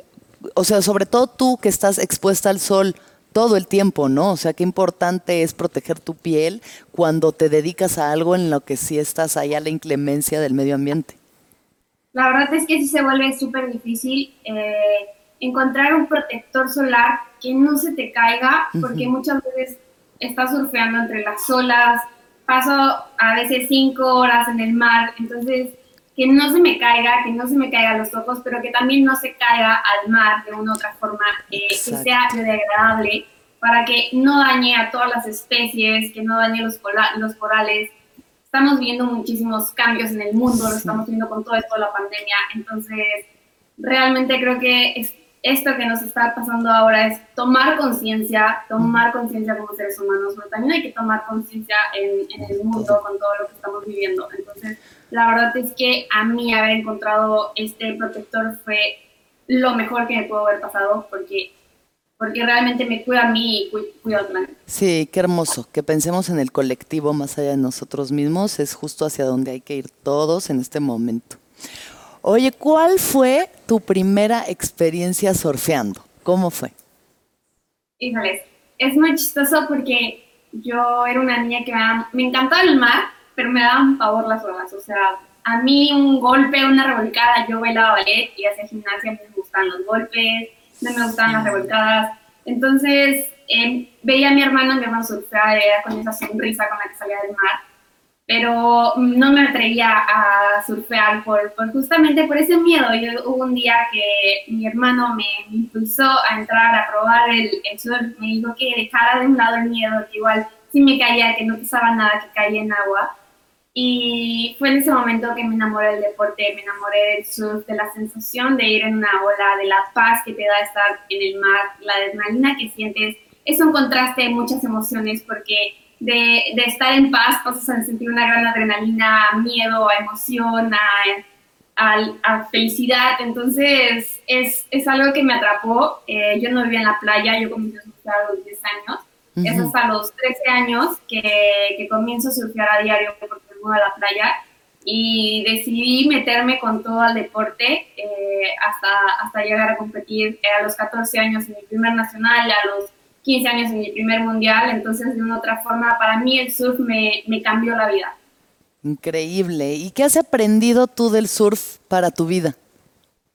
[SPEAKER 1] o sea, sobre todo tú que estás expuesta al sol todo el tiempo, ¿no? O sea, qué importante es proteger tu piel cuando te dedicas a algo en lo que sí estás ahí a la inclemencia del medio ambiente.
[SPEAKER 7] La verdad es que sí se vuelve súper difícil eh, encontrar un protector solar que no se te caiga, porque muchas veces estás surfeando entre las olas, paso a veces cinco horas en el mar, entonces que no se me caiga, que no se me caiga los ojos, pero que también no se caiga al mar de una u otra forma, eh, que sea degradable, para que no dañe a todas las especies, que no dañe los, los corales. Estamos viendo muchísimos cambios en el mundo, lo estamos viendo con todo esto de la pandemia, entonces realmente creo que es, esto que nos está pasando ahora es tomar conciencia, tomar conciencia como seres humanos, pero también hay que tomar conciencia en, el mundo con todo lo que estamos viviendo. Entonces, la verdad es que a mí haber encontrado este protector fue lo mejor que me pudo haber pasado porque porque realmente me cuida a mí y cuida a otro
[SPEAKER 1] Sí, qué hermoso. Que pensemos en el colectivo más allá de nosotros mismos es justo hacia donde hay que ir todos en este momento. Oye, ¿cuál fue tu primera experiencia surfeando? ¿Cómo fue?
[SPEAKER 7] Híjoles, es muy chistoso porque yo era una niña que me, encantaba el mar, pero me daban favor las olas. O sea, a mí un golpe, una revolcada, yo bailaba ballet y hacía gimnasia, me gustan los golpes, no me gustaban las revolcadas. Entonces, eh, veía a mi hermano, mi hermano surfear, con esa sonrisa con la que salía del mar pero no me atrevía a surfear por, justamente por ese miedo. Yo, hubo un día que mi hermano me, impulsó a entrar a probar el, surf, me dijo que dejara de un lado el miedo, que igual si me caía, que no pasaba nada, que caía en agua. Y fue en ese momento que me enamoré del deporte, me enamoré del surf, de la sensación de ir en una ola, de la paz que te da estar en el mar, la adrenalina que sientes. Es un contraste de muchas emociones porque de, de, estar en paz pasas a sentir una gran adrenalina, miedo, a emoción, a, a, felicidad. Entonces es, es, algo que me atrapó. Eh, yo no vivía en la playa, yo comencé a surfear a los 10 años. Es hasta los 13 años que, que, comienzo a surfear a diario porque a la playa y decidí meterme con todo al deporte eh, hasta, hasta llegar a competir a los 14 años en mi primer nacional, a los 15 años en mi primer mundial, entonces de una otra forma, para mí el surf me, me cambió la vida.
[SPEAKER 1] Increíble. ¿Y qué has aprendido tú del surf para tu vida?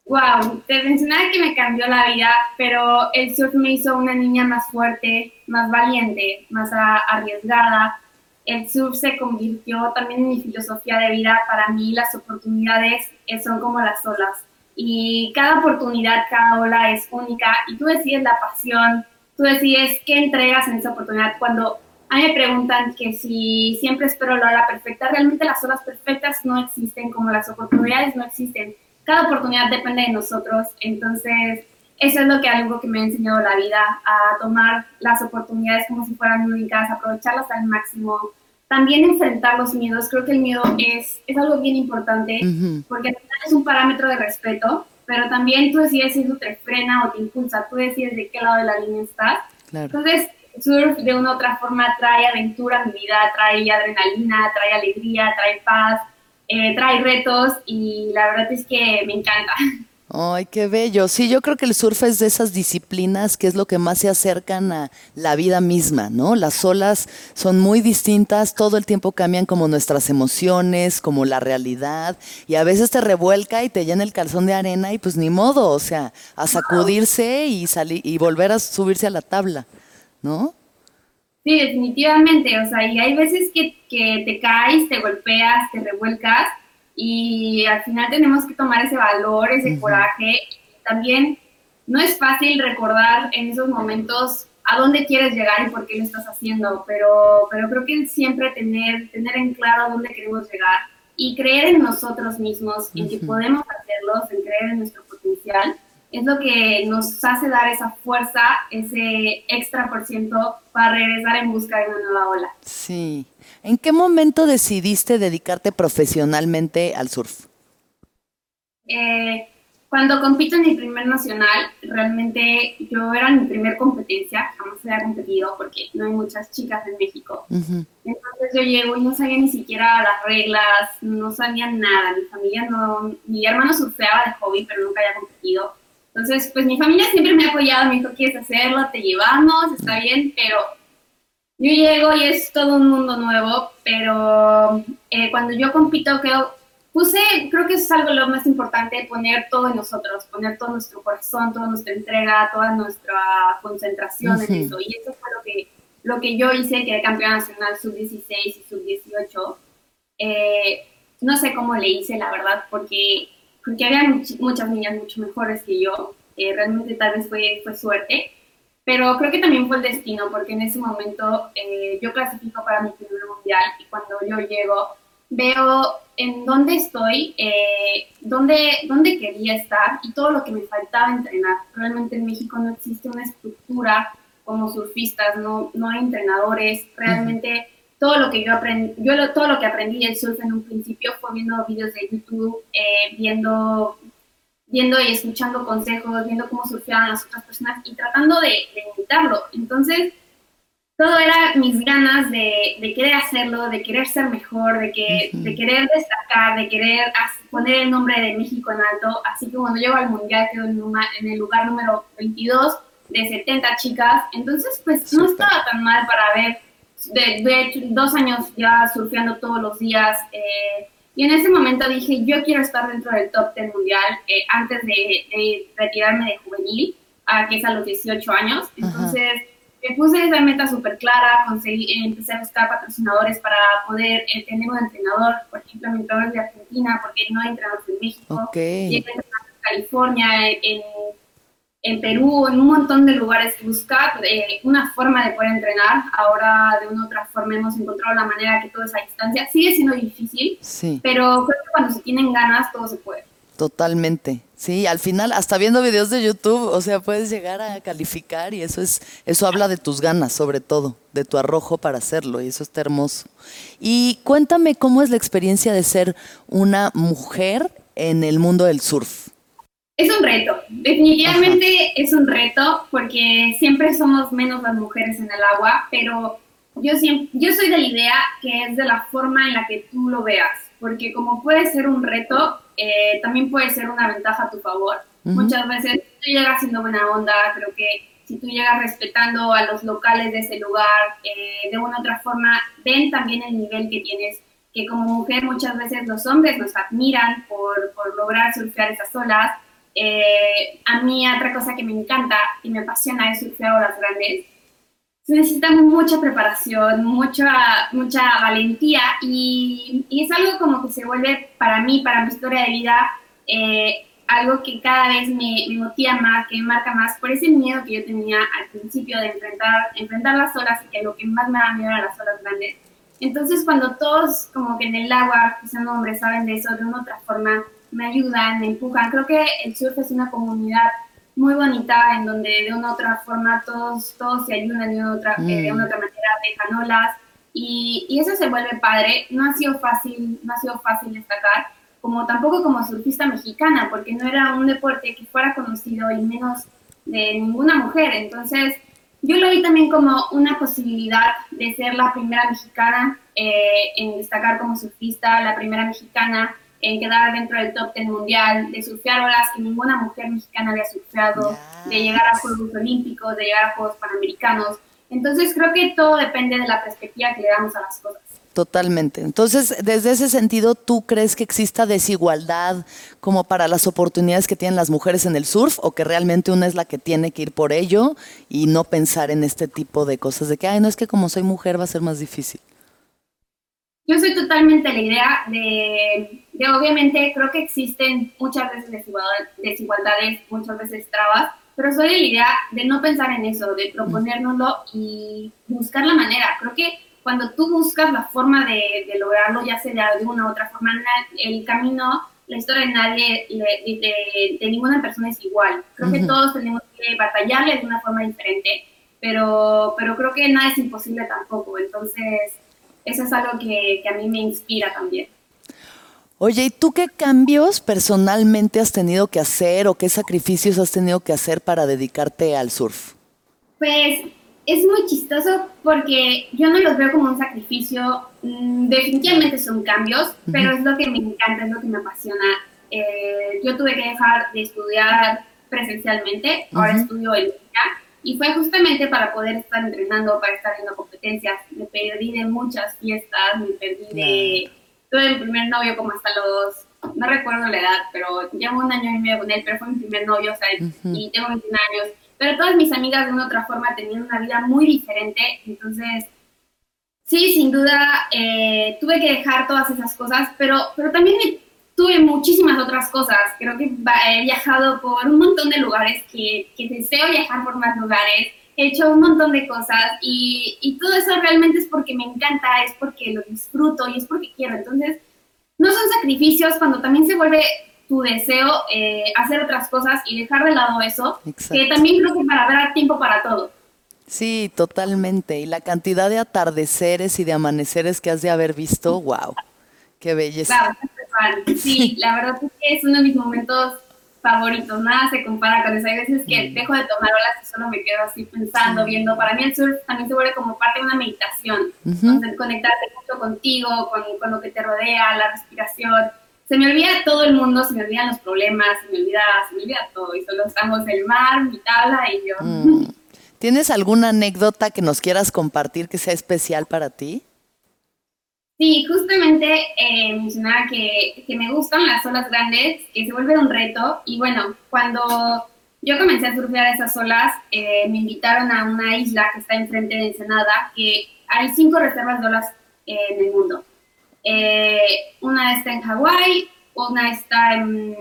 [SPEAKER 7] Wow, te mencionaba que me cambió la vida, pero el surf me hizo una niña más fuerte, más valiente, más arriesgada. El surf se convirtió también en mi filosofía de vida. Para mí las oportunidades son como las olas y cada oportunidad, cada ola es única y tú decides la pasión, tú decides qué entregas en esa oportunidad. Cuando a mí me preguntan que si siempre espero la hora perfecta, realmente las horas perfectas no existen como las oportunidades no existen. Cada oportunidad depende de nosotros, entonces eso es lo que algo que me ha enseñado la vida, a tomar las oportunidades como si fueran únicas, aprovecharlas al máximo. También enfrentar los miedos, creo que el miedo es, es algo bien importante porque es un parámetro de respeto pero también tú decides si eso te frena o te impulsa, tú decides de qué lado de la línea estás. Entonces, surf de una u otra forma trae aventura a mi vida, trae adrenalina, trae alegría, trae paz, eh, trae retos y la verdad es que me encanta.
[SPEAKER 1] Ay, qué bello. Sí, yo creo que el surf es de esas disciplinas que es lo que más se acercan a la vida misma, ¿no? Las olas son muy distintas, todo el tiempo cambian como nuestras emociones, como la realidad, y a veces te revuelca y te llena el calzón de arena y pues ni modo, o sea, a sacudirse y salir y volver a subirse a la tabla, ¿no?
[SPEAKER 7] Sí, definitivamente, o sea, y hay veces que, que te caes, te golpeas, te revuelcas, y al final tenemos que tomar ese valor, ese coraje. También no es fácil recordar en esos momentos a dónde quieres llegar y por qué lo estás haciendo, pero, pero creo que siempre tener, tener en claro a dónde queremos llegar y creer en nosotros mismos, en que podemos hacerlo, en creer en nuestro potencial, es lo que nos hace dar esa fuerza, ese extra por ciento para regresar en busca de una nueva ola.
[SPEAKER 1] Sí. ¿En qué momento decidiste dedicarte profesionalmente al surf?
[SPEAKER 7] Eh, cuando compito en mi primer nacional, realmente yo era mi primer competencia, jamás había competido porque no hay muchas chicas en México. Entonces yo llego y no sabía ni siquiera las reglas, no sabía nada, mi familia no, mi hermano surfeaba de hobby, pero nunca había competido. Entonces, pues mi familia siempre me ha apoyado, me dijo, ¿quieres hacerlo? Te llevamos, está bien, pero yo llego y es todo un mundo nuevo, pero eh, cuando yo compito creo puse, creo que eso es algo lo más importante, poner todo en nosotros, poner todo nuestro corazón, toda nuestra entrega, toda nuestra concentración en eso. Y eso fue lo que, lo que yo hice, que era campeona nacional sub-16 y sub-18. Eh, no sé cómo le hice, la verdad, porque, porque había muchas niñas mucho mejores que yo. Eh, realmente tal vez fue, fue suerte. Pero creo que también fue el destino, porque en ese momento eh, yo clasifico para mi primer mundial y cuando yo llego veo en dónde estoy, eh, dónde, dónde quería estar y todo lo que me faltaba entrenar. Realmente en México no existe una estructura como surfistas, no, no hay entrenadores, realmente todo lo que yo aprendí, yo todo lo que aprendí del surf en un principio fue viendo videos de YouTube, eh, viendo, viendo y escuchando consejos, viendo cómo surfeaban las otras personas y tratando de, de imitarlo. Entonces, todo era mis ganas de, de, querer hacerlo, de querer ser mejor, de, que, de querer destacar, de querer poner el nombre de México en alto. Así que cuando llego al Mundial quedo en, en el lugar número 22 de 70 chicas. Entonces, pues no estaba tan mal para ver, de, de dos años ya surfeando todos los días. Eh, y en ese momento dije, yo quiero estar dentro del top 10 mundial eh, antes de, de, retirarme de juvenil, a, que es a los 18 años. Entonces me puse esa meta súper clara, conseguí, empecé a buscar patrocinadores para poder eh, tener un entrenador, por ejemplo, mi entrenador es de Argentina, porque no hay entrenadores en México, y en California, en, en, Perú, en un montón de lugares buscar eh, una forma de poder entrenar. Ahora, de una u otra forma, hemos encontrado la manera que toda esa distancia sigue siendo difícil, pero creo que cuando se tienen ganas, todo se puede.
[SPEAKER 1] Totalmente. Sí, al final, hasta viendo videos de YouTube, o sea, puedes llegar a calificar y eso es, eso habla de tus ganas, sobre todo, de tu arrojo para hacerlo, y eso está hermoso. Y cuéntame cómo es la experiencia de ser una mujer en el mundo del surf.
[SPEAKER 7] Es un reto, definitivamente es un reto, porque siempre somos menos las mujeres en el agua, pero yo, siempre, yo soy de la idea que es de la forma en la que tú lo veas, porque como puede ser un reto, eh, también puede ser una ventaja a tu favor. Muchas veces tú llegas siendo buena onda, creo que si tú llegas respetando a los locales de ese lugar, eh, de una u otra forma, ven también el nivel que tienes, que como mujer muchas veces los hombres nos admiran por, por lograr surfear esas olas. Eh, a mí otra cosa que me encanta y me apasiona es surfear olas grandes se necesita mucha preparación, mucha, mucha valentía y, y, es algo como que se vuelve para mí, para mi historia de vida, eh, algo que cada vez me, me, motiva más, que me marca más por ese miedo que yo tenía al principio de enfrentar, enfrentar las olas y que lo que más me da miedo eran las olas grandes. Entonces cuando todos como que en el agua, son hombres, saben de eso de una otra forma, me ayudan, me empujan. Creo que el surf es una comunidad muy bonita en donde de una u otra forma todos, todos se ayudan de una, otra, eh, de una mm. otra manera, dejan olas y, y, eso se vuelve padre. No ha sido fácil, no ha sido fácil destacar, como tampoco como surfista mexicana, porque no era un deporte que fuera conocido y menos de ninguna mujer. Entonces, yo lo vi también como una posibilidad de ser la primera mexicana eh, en destacar como surfista, la primera mexicana en quedar dentro del top 10 mundial, de surfear olas que ninguna mujer mexicana había surfeado, de llegar a Juegos Olímpicos, de llegar a Juegos Panamericanos. Entonces creo que todo depende de la perspectiva que le damos a las cosas.
[SPEAKER 1] Totalmente. Entonces, desde ese sentido, ¿tú crees que exista desigualdad como para las oportunidades que tienen las mujeres en el surf o que realmente una es la que tiene que ir por ello y no pensar en este tipo de cosas de que, ay, no es que como soy mujer va a ser más difícil?
[SPEAKER 7] Yo soy totalmente la idea de, de, obviamente, creo que existen muchas veces desigualdades, muchas veces trabas, pero soy de la idea de no pensar en eso, de proponérnoslo y buscar la manera. Creo que cuando tú buscas la forma de, de lograrlo, ya sea de una u otra forma, el camino, la historia de nadie, de, de, ninguna persona es igual. Creo que todos tenemos que batallarle de una forma diferente, pero, pero creo que nada es imposible tampoco. Entonces, eso es algo que, a mí me inspira también.
[SPEAKER 1] Oye, ¿y tú qué cambios personalmente has tenido que hacer o qué sacrificios has tenido que hacer para dedicarte al surf?
[SPEAKER 7] Pues es muy chistoso porque yo no los veo como un sacrificio, mm, definitivamente son cambios, pero es lo que me encanta, es lo que me apasiona. Eh, yo tuve que dejar de estudiar presencialmente, ahora estudio en línea, y fue justamente para poder estar entrenando, para estar viendo competencias. Me perdí de muchas fiestas, me perdí de... Tuve mi primer novio como hasta los... No recuerdo la edad, pero llevo un año y medio con él, pero fue mi primer novio, o sea, y tengo 21 años. Pero todas mis amigas de una u otra forma tenían una vida muy diferente, entonces sí, sin duda eh, tuve que dejar todas esas cosas, pero, pero también tuve muchísimas otras cosas, creo que he viajado por un montón de lugares que, que deseo viajar por más lugares, he hecho un montón de cosas y, y todo eso realmente es porque me encanta, es porque lo disfruto y es porque quiero, entonces no son sacrificios cuando también se vuelve tu deseo eh, hacer otras cosas y dejar de lado eso, que también creo que para haber tiempo para todo.
[SPEAKER 1] Sí, totalmente. Y la cantidad de atardeceres y de amaneceres que has de haber visto, wow, qué belleza.
[SPEAKER 7] Claro, sí, la verdad es que es uno de mis momentos favoritos, nada se compara con eso. Hay veces que dejo de tomar olas y solo me quedo así pensando, viendo. Para mí el surf también se vuelve como parte de una meditación, conectarte mucho contigo, con, con lo que te rodea, la respiración se me olvida todo el mundo, se me olvidan los problemas, se me olvida, se me olvida todo. Y solo estamos el mar, mi tabla y yo. Mm.
[SPEAKER 1] ¿Tienes alguna anécdota que nos quieras compartir que sea especial para ti?
[SPEAKER 7] Sí, justamente eh, mencionaba que, que, me gustan las olas grandes, que se vuelve un reto. Y bueno, cuando yo comencé a surfear esas olas, eh, me invitaron a una isla que está enfrente de Ensenada, que hay cinco reservas de olas en el mundo. Eh, una está en Hawái, una está en,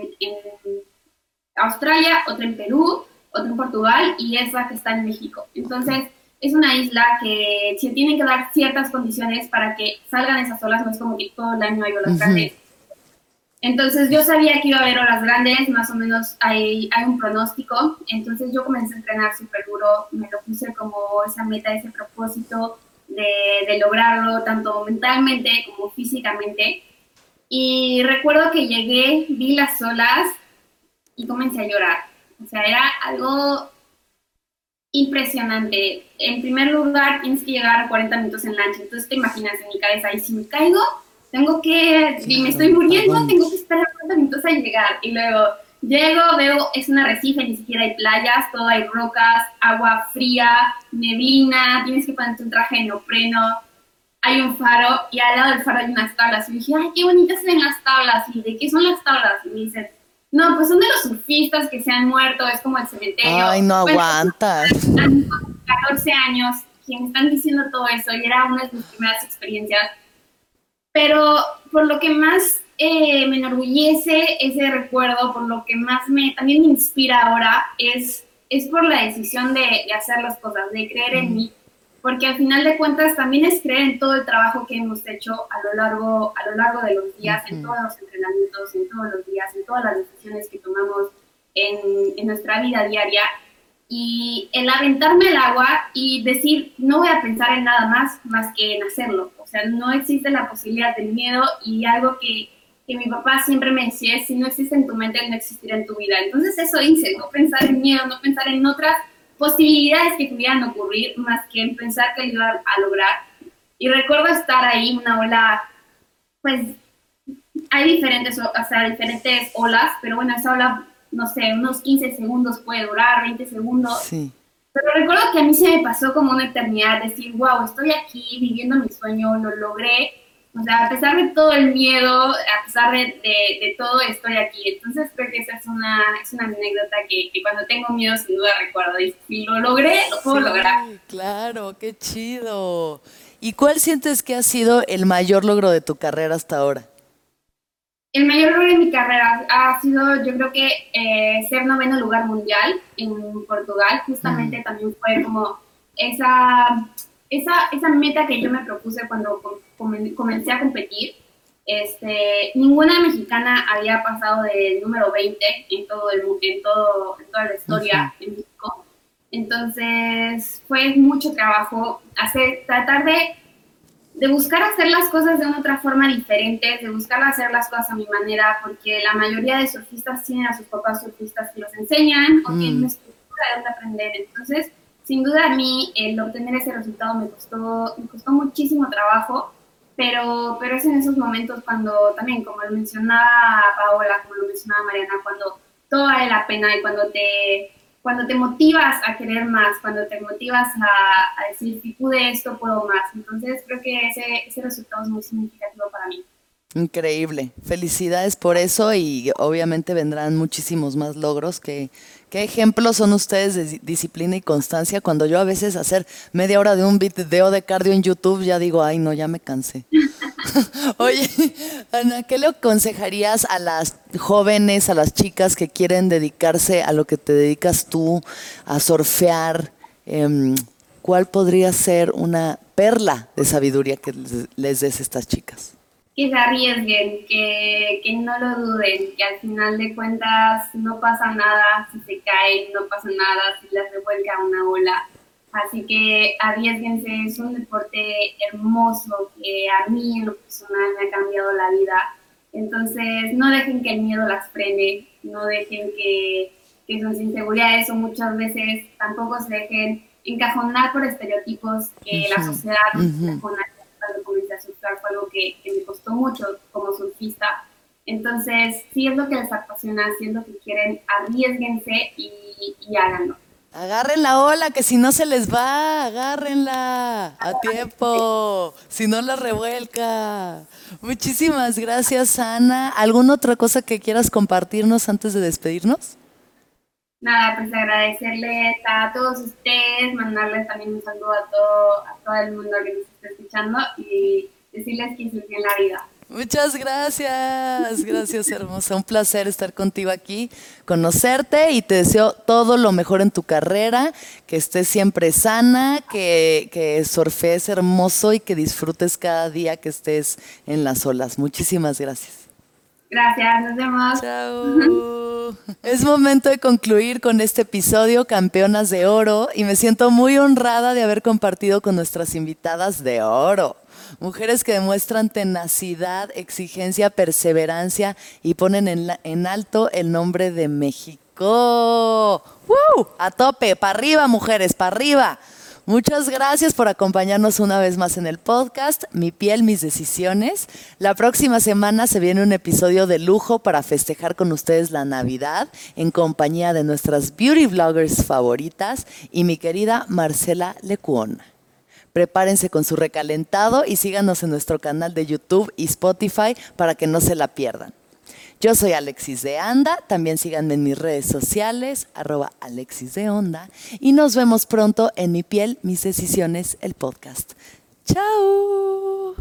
[SPEAKER 7] Australia, otra en Perú, otra en Portugal y esa que está en México. Entonces, es una isla que se tienen que dar ciertas condiciones para que salgan esas olas, no es como que todo el año hay olas grandes. Entonces yo sabía que iba a haber olas grandes, más o menos hay, hay un pronóstico, entonces yo comencé a entrenar súper duro, me lo puse como esa meta, ese propósito, de, lograrlo, tanto mentalmente como físicamente. Y recuerdo que llegué, vi las olas y comencé a llorar. O sea, era algo impresionante. En primer lugar, tienes que llegar a 40 minutos en lancha. Entonces te imaginas en mi cabeza, y si me caigo, tengo que, si me estoy muriendo, tengo que esperar 40 minutos a llegar. Y luego Llego, veo, es un arrecife, ni siquiera hay playas, todo hay rocas, agua fría, neblina, tienes que ponerte un traje de neopreno, hay un faro y al lado del faro hay unas tablas. Y dije, ay, qué bonitas son las tablas. ¿Y de qué son las tablas? Y me dicen, no, pues son de los surfistas que se han muerto, es como el cementerio.
[SPEAKER 1] Ay, no aguantas.
[SPEAKER 7] 14 años, que me están diciendo todo eso y era una de mis primeras experiencias. Pero por lo que más eh, me enorgullece ese recuerdo, por lo que más me también me inspira ahora es, es por la decisión de, de hacer las cosas, de creer en mí, porque al final de cuentas también es creer en todo el trabajo que hemos hecho a lo largo, a lo largo de los días, en todos los entrenamientos, en todos los días, en todas las decisiones que tomamos en, en nuestra vida diaria. Y el aventarme al agua y decir, no voy a pensar en nada más más que en hacerlo. O sea, no existe la posibilidad del miedo y algo que que mi papá siempre me decía, si no existe en tu mente, no existirá en tu vida. Entonces eso hice, no pensar en miedo, no pensar en otras posibilidades que pudieran ocurrir, más que en pensar que lo iba a lograr. Y recuerdo estar ahí, una ola, pues hay diferentes, o sea, diferentes olas, pero bueno, esa ola, no sé, unos 15 segundos puede durar, 20 segundos. Sí. Pero recuerdo que a mí se me pasó como una eternidad, decir, wow, estoy aquí viviendo mi sueño, lo logré o sea, a pesar de todo el miedo, a pesar de, de, todo, estoy aquí. Entonces creo que esa es una, es una anécdota que, que cuando tengo miedo sin duda recuerdo. Y si lo logré, lo puedo lograr.
[SPEAKER 1] Claro, qué chido. ¿Y cuál sientes que ha sido el mayor logro de tu carrera hasta ahora?
[SPEAKER 7] El mayor logro de mi carrera ha sido, yo creo que, eh, ser noveno lugar mundial en Portugal. Justamente también fue como esa esa, esa meta que yo me propuse cuando comencé a competir, este, ninguna mexicana había pasado del número 20 en todo el en todo en toda la historia de México. Entonces fue mucho trabajo hacer tratar de de buscar hacer las cosas de una otra forma diferente, de buscar hacer las cosas a mi manera, porque la mayoría de surfistas tienen a sus papás surfistas que los enseñan o tienen mm. una estructura de donde aprender. Entonces, sin duda a mí el obtener ese resultado me costó, me costó muchísimo trabajo, pero, pero es en esos momentos cuando también, como lo mencionaba Paola, como lo mencionaba Mariana, cuando todo vale la pena y cuando te, cuando te motivas a querer más, cuando te motivas a, a decir, si pude esto, puedo más. Entonces creo que ese, ese resultado es muy significativo para mí.
[SPEAKER 1] Increíble. Felicidades por eso y obviamente vendrán muchísimos más logros que, ¿Qué ejemplos son ustedes de disciplina y constancia? Cuando yo a veces hacer media hora de un video de cardio en YouTube, ya digo, ay, no, ya me cansé. Oye, Ana, ¿qué le aconsejarías a las jóvenes, a las chicas que quieren dedicarse a lo que te dedicas tú, a surfear? Em, ¿Cuál podría ser una perla de sabiduría que les des a estas chicas?
[SPEAKER 7] Que se arriesguen, que, que, no lo duden, que al final de cuentas no pasa nada si se caen, no pasa nada si les revuelca una ola. Así que arriesguense, es un deporte hermoso que a mí en lo personal me ha cambiado la vida. Entonces no dejen que el miedo las frene, no dejen que, que sus inseguridades o muchas veces tampoco se dejen encajonar por estereotipos que la sociedad nos cuando comencé a surfar fue algo que, me costó mucho como surfista. Entonces, si es lo que les apasiona, si es lo que quieren, arriesguense y, y háganlo.
[SPEAKER 1] Agarren la ola, que si no se les va, agárrenla a tiempo, si no la revuelca. Muchísimas gracias, Ana. ¿Alguna otra cosa que quieras compartirnos antes de despedirnos?
[SPEAKER 7] Nada, pues agradecerles a todos ustedes, mandarles también un saludo a todo, a todo el mundo que nos está escuchando y decirles que en la vida.
[SPEAKER 1] Muchas gracias, gracias hermosa, un placer estar contigo aquí, conocerte y te deseo todo lo mejor en tu carrera, que estés siempre sana, que, que surfees hermoso y que disfrutes cada día que estés en las olas. Muchísimas gracias.
[SPEAKER 7] Gracias, nos vemos.
[SPEAKER 1] Chao. Es momento de concluir con este episodio Campeonas de Oro y me siento muy honrada de haber compartido con nuestras invitadas de oro. Mujeres que demuestran tenacidad, exigencia, perseverancia y ponen en, en alto el nombre de México. ¡Woo! A tope, para arriba mujeres, para arriba. Muchas gracias por acompañarnos una vez más en el podcast Mi piel, mis decisiones. La próxima semana se viene un episodio de lujo para festejar con ustedes la Navidad en compañía de nuestras beauty vloggers favoritas y mi querida Marcela Lecuona. Prepárense con su recalentado y síganos en nuestro canal de YouTube y Spotify para que no se la pierdan. Yo soy Alexis de Anda, también síganme en mis redes sociales, arroba Alexis de Onda, y nos vemos pronto en Mi Piel, Mis Decisiones, el podcast. ¡Chao!